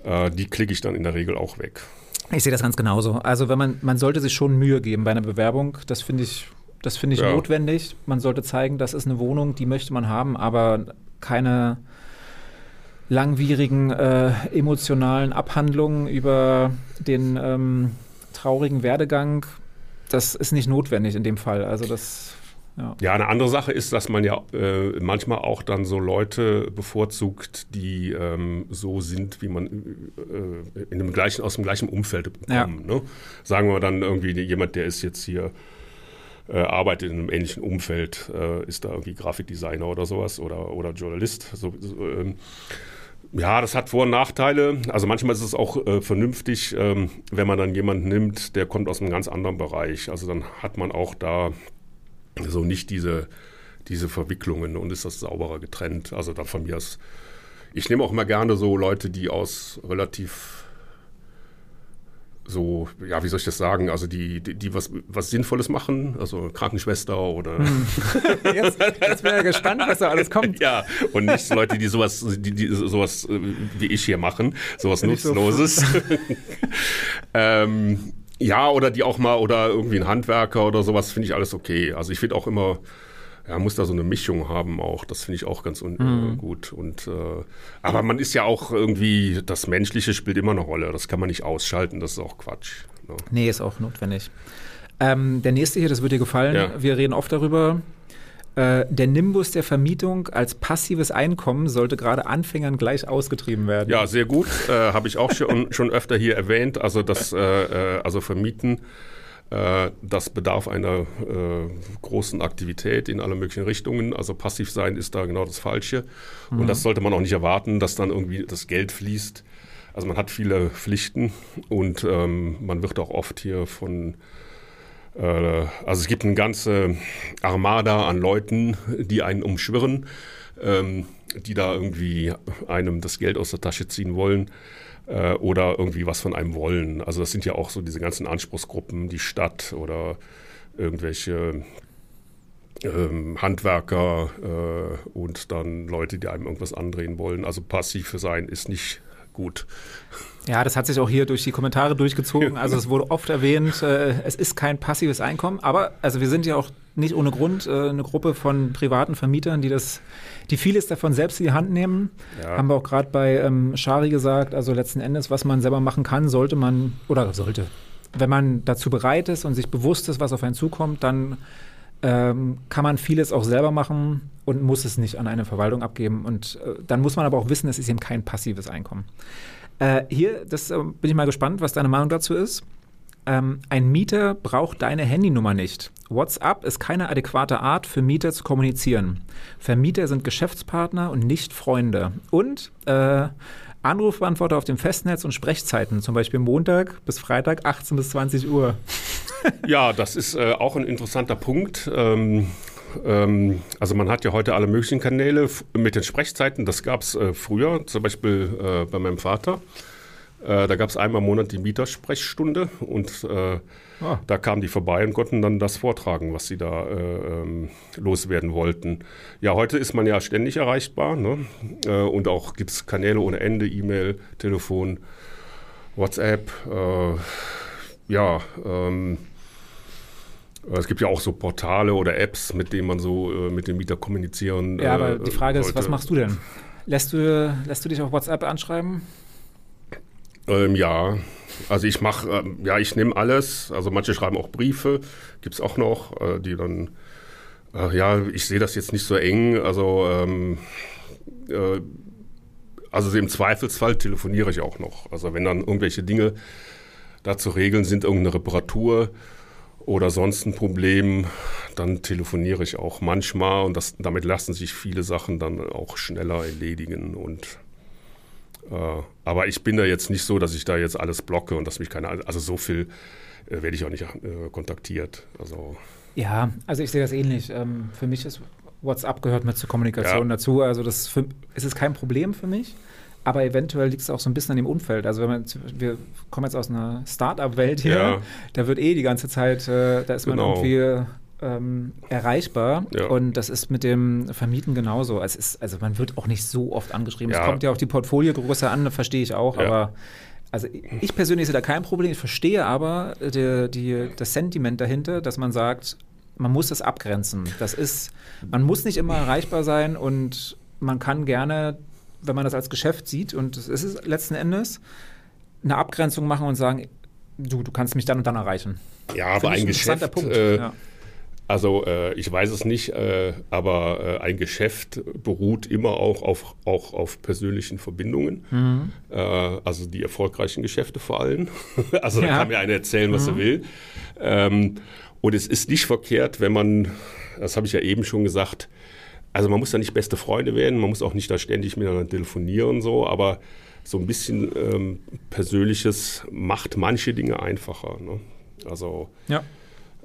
äh, die klicke ich dann in der Regel auch weg. Ich sehe das ganz genauso. Also wenn man, man sollte sich schon Mühe geben bei einer Bewerbung. Das finde ich, das finde ich ja. notwendig. Man sollte zeigen, das ist eine Wohnung, die möchte man haben, aber keine langwierigen äh, emotionalen Abhandlungen über den ähm, traurigen Werdegang, das ist nicht notwendig in dem Fall. Also das ja. ja. eine andere Sache ist, dass man ja äh, manchmal auch dann so Leute bevorzugt, die ähm, so sind, wie man äh, in dem gleichen, aus dem gleichen Umfeld kommen. Ja. Ne? Sagen wir dann irgendwie jemand, der ist jetzt hier äh, arbeitet in einem ähnlichen Umfeld, äh, ist da irgendwie Grafikdesigner oder sowas oder, oder Journalist. So, so, ähm, ja, das hat Vor- und Nachteile. Also manchmal ist es auch äh, vernünftig, ähm, wenn man dann jemanden nimmt, der kommt aus einem ganz anderen Bereich. Also dann hat man auch da so nicht diese, diese Verwicklungen und ist das sauberer getrennt. Also da von mir aus. Ich nehme auch immer gerne so Leute, die aus relativ so, ja, wie soll ich das sagen, also die, die, die was, was Sinnvolles machen, also Krankenschwester oder. Hm. Jetzt, jetzt bin ich gespannt, was da alles kommt. Ja, und nicht Leute, die sowas, die, die sowas äh, wie ich hier machen, sowas Bin Nutzloses. So ähm, ja, oder die auch mal, oder irgendwie ein Handwerker oder sowas, finde ich alles okay. Also ich finde auch immer, ja, muss da so eine Mischung haben auch. Das finde ich auch ganz mhm. gut. Und, äh, aber man ist ja auch irgendwie, das Menschliche spielt immer eine Rolle. Das kann man nicht ausschalten, das ist auch Quatsch. Ne? Nee, ist auch notwendig. Ähm, der nächste hier, das wird dir gefallen. Ja. Wir reden oft darüber. Äh, der Nimbus der Vermietung als passives Einkommen sollte gerade Anfängern gleich ausgetrieben werden. Ja, sehr gut. Äh, Habe ich auch schon, schon öfter hier erwähnt. Also das, äh, äh also Vermieten äh, das bedarf einer äh, großen Aktivität in alle möglichen Richtungen. Also passiv sein ist da genau das Falsche. Mhm. Und das sollte man auch nicht erwarten, dass dann irgendwie das Geld fließt. Also man hat viele Pflichten und ähm, man wird auch oft hier von äh, also es gibt eine ganze Armada an Leuten, die einen umschwirren, ähm, die da irgendwie einem das Geld aus der Tasche ziehen wollen äh, oder irgendwie was von einem wollen. Also das sind ja auch so diese ganzen Anspruchsgruppen, die Stadt oder irgendwelche ähm, Handwerker äh, und dann Leute, die einem irgendwas andrehen wollen. Also passiv sein ist nicht gut. Ja, das hat sich auch hier durch die Kommentare durchgezogen. Also es wurde oft erwähnt, äh, es ist kein passives Einkommen, aber also wir sind ja auch nicht ohne Grund äh, eine Gruppe von privaten Vermietern, die das, die vieles davon selbst in die Hand nehmen. Ja. Haben wir auch gerade bei ähm, Shari gesagt, also letzten Endes, was man selber machen kann, sollte man, oder sollte, wenn man dazu bereit ist und sich bewusst ist, was auf einen zukommt, dann ähm, kann man vieles auch selber machen und muss es nicht an eine Verwaltung abgeben. Und äh, dann muss man aber auch wissen, es ist eben kein passives Einkommen. Äh, hier, das äh, bin ich mal gespannt, was deine Meinung dazu ist. Ähm, ein Mieter braucht deine Handynummer nicht. WhatsApp ist keine adäquate Art für Mieter zu kommunizieren. Vermieter sind Geschäftspartner und nicht Freunde. Und äh, Anrufbeantworter auf dem Festnetz und Sprechzeiten, zum Beispiel Montag bis Freitag 18 bis 20 Uhr. ja, das ist äh, auch ein interessanter Punkt. Ähm, ähm, also man hat ja heute alle möglichen Kanäle mit den Sprechzeiten. Das gab es äh, früher, zum Beispiel äh, bei meinem Vater. Äh, da gab es einmal im Monat die Mietersprechstunde und äh, ah. da kamen die vorbei und konnten dann das vortragen, was sie da äh, ähm, loswerden wollten. Ja, heute ist man ja ständig erreichbar ne? Äh, und auch gibt es Kanäle ohne Ende, E-Mail, Telefon, WhatsApp. Äh, ja, ähm, es gibt ja auch so Portale oder Apps, mit denen man so äh, mit dem Mieter kommunizieren. Ja, aber die Frage ist, was machst du denn? Lässt du, lässt du dich auf WhatsApp anschreiben? Ähm, ja, also ich mache, ähm, ja, ich nehme alles. Also manche schreiben auch Briefe, gibt es auch noch, äh, die dann, äh, ja, ich sehe das jetzt nicht so eng. Also, ähm, äh, also im Zweifelsfall telefoniere ich auch noch. Also wenn dann irgendwelche Dinge da zu regeln sind, irgendeine Reparatur oder sonst ein Problem, dann telefoniere ich auch manchmal und das, damit lassen sich viele Sachen dann auch schneller erledigen und aber ich bin da jetzt nicht so, dass ich da jetzt alles blocke und dass mich keine, also so viel äh, werde ich auch nicht äh, kontaktiert. Also ja, also ich sehe das ähnlich. Ähm, für mich ist WhatsApp gehört mit zur Kommunikation ja. dazu. Also das für, es ist kein Problem für mich. Aber eventuell liegt es auch so ein bisschen an dem Umfeld. Also wenn man, wir kommen jetzt aus einer Start-up-Welt hier, ja. da wird eh die ganze Zeit, äh, da ist genau. man irgendwie ähm, erreichbar. Ja. Und das ist mit dem Vermieten genauso. Es ist, also man wird auch nicht so oft angeschrieben. Ja. Es kommt ja auf die Portfoliogröße an, verstehe ich auch, ja. aber also ich persönlich sehe da kein Problem. Ich verstehe aber die, die, das Sentiment dahinter, dass man sagt, man muss das abgrenzen. Das ist, man muss nicht immer erreichbar sein und man kann gerne, wenn man das als Geschäft sieht, und das ist es letzten Endes, eine Abgrenzung machen und sagen, du, du kannst mich dann und dann erreichen. Ja, aber ein, ein Geschäft, Punkt. Äh, ja. Also äh, ich weiß es nicht, äh, aber äh, ein Geschäft beruht immer auch auf, auch auf persönlichen Verbindungen. Mhm. Äh, also die erfolgreichen Geschäfte vor allem. also da kann mir einer erzählen, was mhm. er will. Ähm, und es ist nicht verkehrt, wenn man, das habe ich ja eben schon gesagt, also man muss da nicht beste Freunde werden, man muss auch nicht da ständig miteinander telefonieren, so, aber so ein bisschen ähm, Persönliches macht manche Dinge einfacher. Ne? Also ja.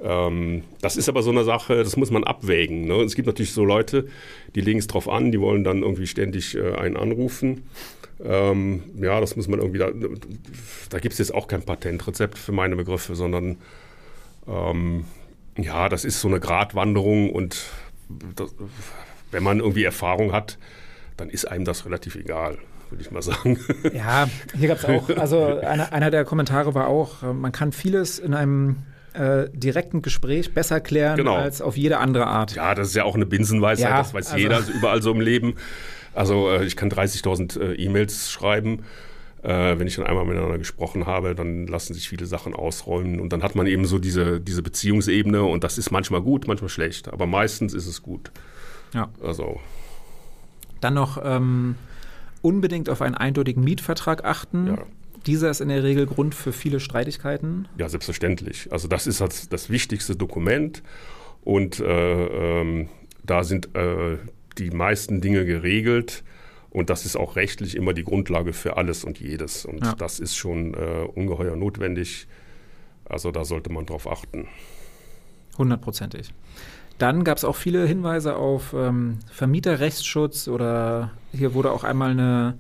Ähm, das ist aber so eine Sache, das muss man abwägen. Ne? Es gibt natürlich so Leute, die legen es drauf an, die wollen dann irgendwie ständig äh, einen anrufen. Ähm, ja, das muss man irgendwie, da, da gibt es jetzt auch kein Patentrezept für meine Begriffe, sondern ähm, ja, das ist so eine Gratwanderung und das, wenn man irgendwie Erfahrung hat, dann ist einem das relativ egal würde ich mal sagen. Ja, hier gab es auch, also einer, einer der Kommentare war auch, äh, man kann vieles in einem äh, direkten Gespräch besser klären genau. als auf jede andere Art. Ja, das ist ja auch eine Binsenweisheit, ja, das weiß also jeder, überall so im Leben. Also äh, ich kann 30.000 äh, E-Mails schreiben. Äh, wenn ich dann einmal miteinander gesprochen habe, dann lassen sich viele Sachen ausräumen und dann hat man eben so diese, diese Beziehungsebene und das ist manchmal gut, manchmal schlecht, aber meistens ist es gut. Ja. Also. Dann noch ähm, unbedingt auf einen eindeutigen Mietvertrag achten. Ja. Dieser ist in der Regel Grund für viele Streitigkeiten. Ja, selbstverständlich. Also das ist das, das wichtigste Dokument und äh, ähm, da sind äh, die meisten Dinge geregelt und das ist auch rechtlich immer die Grundlage für alles und jedes und ja. das ist schon äh, ungeheuer notwendig. Also da sollte man drauf achten. Hundertprozentig. Dann gab es auch viele Hinweise auf ähm, Vermieterrechtsschutz oder hier wurde auch einmal eine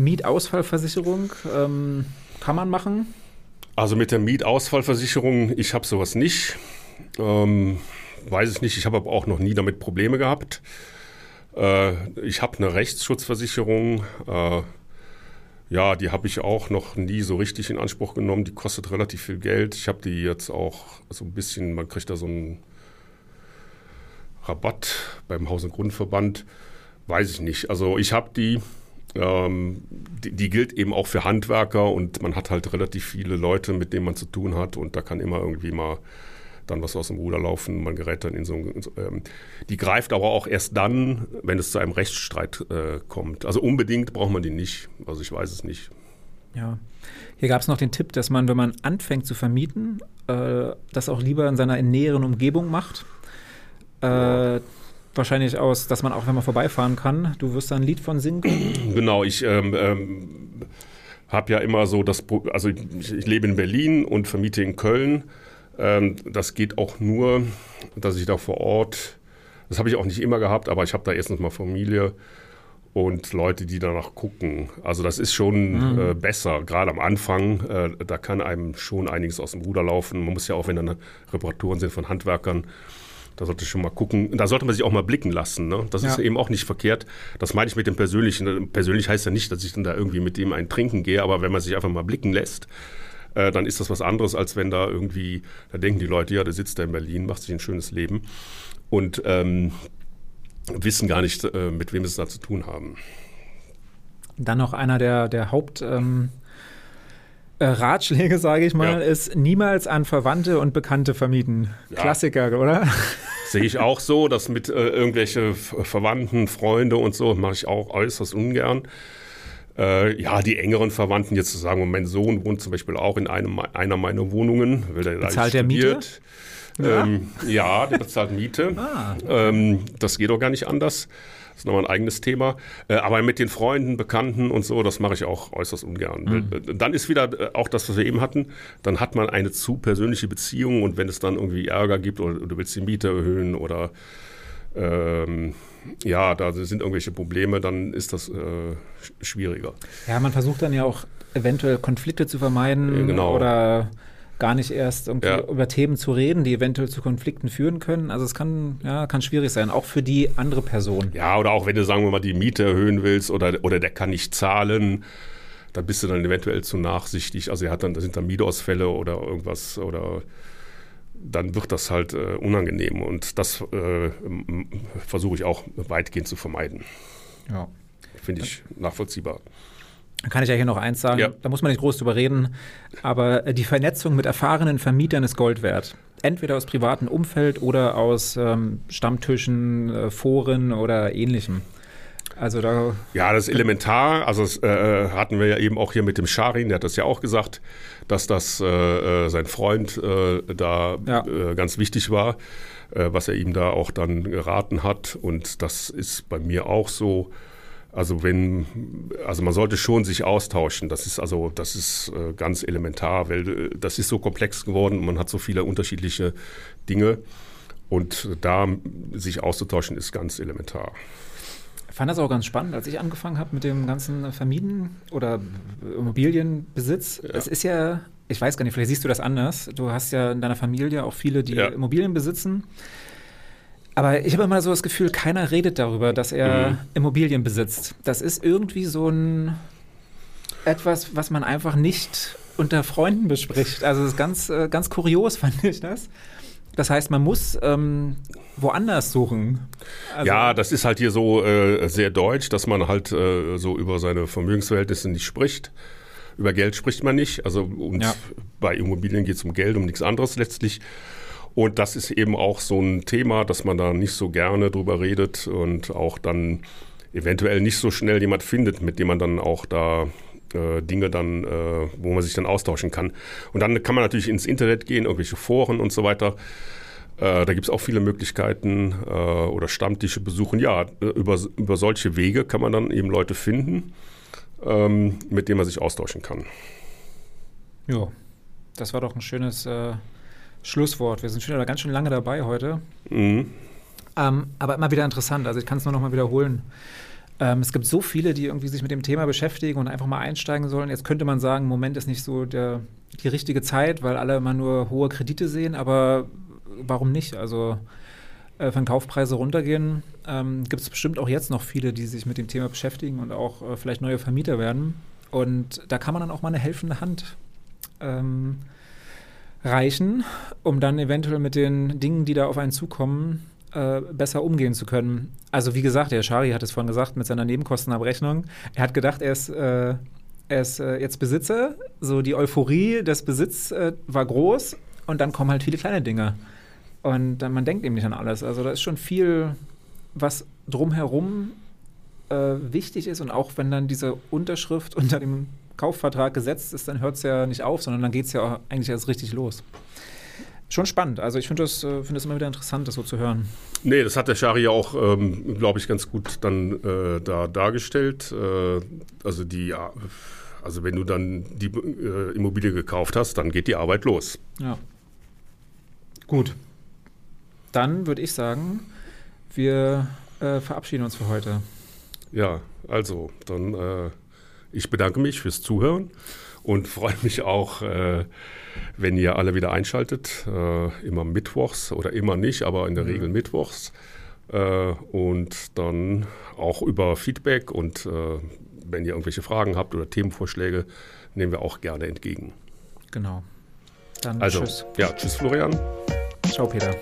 Mietausfallversicherung ähm, kann man machen? Also mit der Mietausfallversicherung, ich habe sowas nicht. Ähm, weiß ich nicht, ich habe aber auch noch nie damit Probleme gehabt. Äh, ich habe eine Rechtsschutzversicherung. Äh, ja, die habe ich auch noch nie so richtig in Anspruch genommen. Die kostet relativ viel Geld. Ich habe die jetzt auch so ein bisschen, man kriegt da so einen Rabatt beim Haus- und Grundverband. Weiß ich nicht. Also ich habe die, ähm, die, die, gilt eben auch für Handwerker und man hat halt relativ viele Leute, mit denen man zu tun hat und da kann immer irgendwie mal dann was aus dem Ruder laufen, man gerät dann in so, in so ähm, die greift aber auch erst dann, wenn es zu einem Rechtsstreit äh, kommt. Also unbedingt braucht man die nicht. Also ich weiß es nicht. Ja. Hier gab es noch den Tipp, dass man, wenn man anfängt zu vermieten, äh, das auch lieber in seiner näheren Umgebung macht. Äh, wahrscheinlich aus, dass man auch, wenn man vorbeifahren kann, du wirst da ein Lied von singen können. Genau, ich ähm, ähm, habe ja immer so das, also ich, ich, lebe in Berlin und vermiete in Köln. Ähm, das geht auch nur, dass ich da vor Ort, das habe ich auch nicht immer gehabt, aber ich habe da erstens mal Familie und Leute, die danach gucken. Also das ist schon mhm. äh, besser, gerade am Anfang. Äh, da kann einem schon einiges aus dem Ruder laufen. Man muss ja auch, wenn dann Reparaturen sind von Handwerkern, da sollte ich schon mal gucken. Da sollte man sich auch mal blicken lassen. Ne? Das ja. ist eben auch nicht verkehrt. Das meine ich mit dem Persönlichen. Persönlich heißt ja nicht, dass ich dann da irgendwie mit dem ein Trinken gehe, aber wenn man sich einfach mal blicken lässt, äh, dann ist das was anderes, als wenn da irgendwie, da denken die Leute, ja, der sitzt da in Berlin, macht sich ein schönes Leben. Und ähm, wissen gar nicht, äh, mit wem sie es da zu tun haben. Dann noch einer der, der Haupt. Ähm äh, Ratschläge, sage ich mal, ja. ist niemals an Verwandte und Bekannte vermieten. Ja. Klassiker, oder? Sehe ich auch so, dass mit äh, irgendwelche Verwandten, Freunde und so mache ich auch äußerst ungern. Äh, ja, die engeren Verwandten, jetzt zu sagen, mein Sohn wohnt zum Beispiel auch in einem, einer meiner Wohnungen, weil der Bezahlt der Miete? Ja. Ähm, ja, der bezahlt Miete. Ah. Ähm, das geht doch gar nicht anders. Das ist nochmal ein eigenes Thema. Äh, aber mit den Freunden, Bekannten und so, das mache ich auch äußerst ungern. Mhm. Dann ist wieder äh, auch das, was wir eben hatten, dann hat man eine zu persönliche Beziehung und wenn es dann irgendwie Ärger gibt oder, oder du willst die Miete erhöhen oder ähm, ja, da sind irgendwelche Probleme, dann ist das äh, schwieriger. Ja, man versucht dann ja auch eventuell Konflikte zu vermeiden genau. oder gar nicht erst ja. über Themen zu reden, die eventuell zu Konflikten führen können. Also es kann, ja, kann schwierig sein, auch für die andere Person. Ja, oder auch wenn du, sagen wir mal, die Miete erhöhen willst oder, oder der kann nicht zahlen, dann bist du dann eventuell zu nachsichtig. Also er hat dann, da sind dann Mietausfälle oder irgendwas oder dann wird das halt äh, unangenehm und das äh, versuche ich auch weitgehend zu vermeiden. Ja. Finde ich nachvollziehbar. Dann kann ich ja hier noch eins sagen, ja. da muss man nicht groß drüber reden, aber äh, die Vernetzung mit erfahrenen Vermietern ist Gold wert. Entweder aus privatem Umfeld oder aus ähm, Stammtischen, äh, Foren oder ähnlichem. Also da ja, das ist elementar. Also das, äh, hatten wir ja eben auch hier mit dem Scharin, der hat das ja auch gesagt, dass das äh, äh sein Freund äh, da ja. ganz wichtig war, was er ihm da auch dann geraten hat. Und das ist bei mir auch so. Also wenn, also man sollte schon sich austauschen. Das ist also, das ist äh, ganz elementar, weil äh, das ist so komplex geworden. Man hat so viele unterschiedliche Dinge und da sich auszutauschen ist ganz elementar. Ich fand das auch ganz spannend, als ich angefangen habe mit dem ganzen Vermieden oder Immobilienbesitz. Ja. Es ist ja, ich weiß gar nicht, vielleicht siehst du das anders. Du hast ja in deiner Familie auch viele, die ja. Immobilien besitzen. Aber ich habe immer so das Gefühl, keiner redet darüber, dass er mhm. Immobilien besitzt. Das ist irgendwie so ein etwas, was man einfach nicht unter Freunden bespricht. Also das ist ganz, äh, ganz kurios, fand ich das. Das heißt, man muss ähm, woanders suchen. Also ja, das ist halt hier so äh, sehr deutsch, dass man halt äh, so über seine Vermögensverhältnisse nicht spricht. Über Geld spricht man nicht. Also und ja. bei Immobilien geht es um Geld, um nichts anderes letztlich. Und das ist eben auch so ein Thema, dass man da nicht so gerne drüber redet und auch dann eventuell nicht so schnell jemand findet, mit dem man dann auch da äh, Dinge dann, äh, wo man sich dann austauschen kann. Und dann kann man natürlich ins Internet gehen, irgendwelche Foren und so weiter. Äh, da gibt es auch viele Möglichkeiten äh, oder Stammtische besuchen. Ja, über, über solche Wege kann man dann eben Leute finden, ähm, mit denen man sich austauschen kann. Ja, das war doch ein schönes äh, Schlusswort. Wir sind schon ganz schön lange dabei heute. Mhm. Ähm, aber immer wieder interessant. Also ich kann es nur noch mal wiederholen. Ähm, es gibt so viele, die irgendwie sich mit dem Thema beschäftigen und einfach mal einsteigen sollen. Jetzt könnte man sagen, Moment ist nicht so der, die richtige Zeit, weil alle immer nur hohe Kredite sehen. Aber warum nicht? Also äh, wenn Kaufpreise runtergehen, ähm, gibt es bestimmt auch jetzt noch viele, die sich mit dem Thema beschäftigen und auch äh, vielleicht neue Vermieter werden. Und da kann man dann auch mal eine helfende Hand ähm, reichen, um dann eventuell mit den Dingen, die da auf einen zukommen, äh, besser umgehen zu können. Also wie gesagt, der Shari hat es vorhin gesagt mit seiner Nebenkostenabrechnung. Er hat gedacht, er ist, äh, er ist äh, jetzt Besitzer. So die Euphorie des Besitz äh, war groß und dann kommen halt viele kleine Dinge. Und dann, man denkt eben nicht an alles. Also da ist schon viel, was drumherum äh, wichtig ist und auch wenn dann diese Unterschrift unter dem Kaufvertrag gesetzt ist, dann hört es ja nicht auf, sondern dann geht es ja eigentlich erst richtig los. Schon spannend. Also ich finde das, äh, find das immer wieder interessant, das so zu hören. Nee, das hat der Schari ja auch, ähm, glaube ich, ganz gut dann äh, da dargestellt. Äh, also die ja, also wenn du dann die äh, Immobilie gekauft hast, dann geht die Arbeit los. Ja. Gut. Dann würde ich sagen, wir äh, verabschieden uns für heute. Ja, also dann äh, ich bedanke mich fürs Zuhören und freue mich auch, äh, wenn ihr alle wieder einschaltet, äh, immer mittwochs oder immer nicht, aber in der. Regel mittwochs. Äh, und dann auch über Feedback und äh, wenn ihr irgendwelche Fragen habt oder Themenvorschläge, nehmen wir auch gerne entgegen. Genau. Dann also, tschüss. Ja, tschüss Florian. Ciao Peter.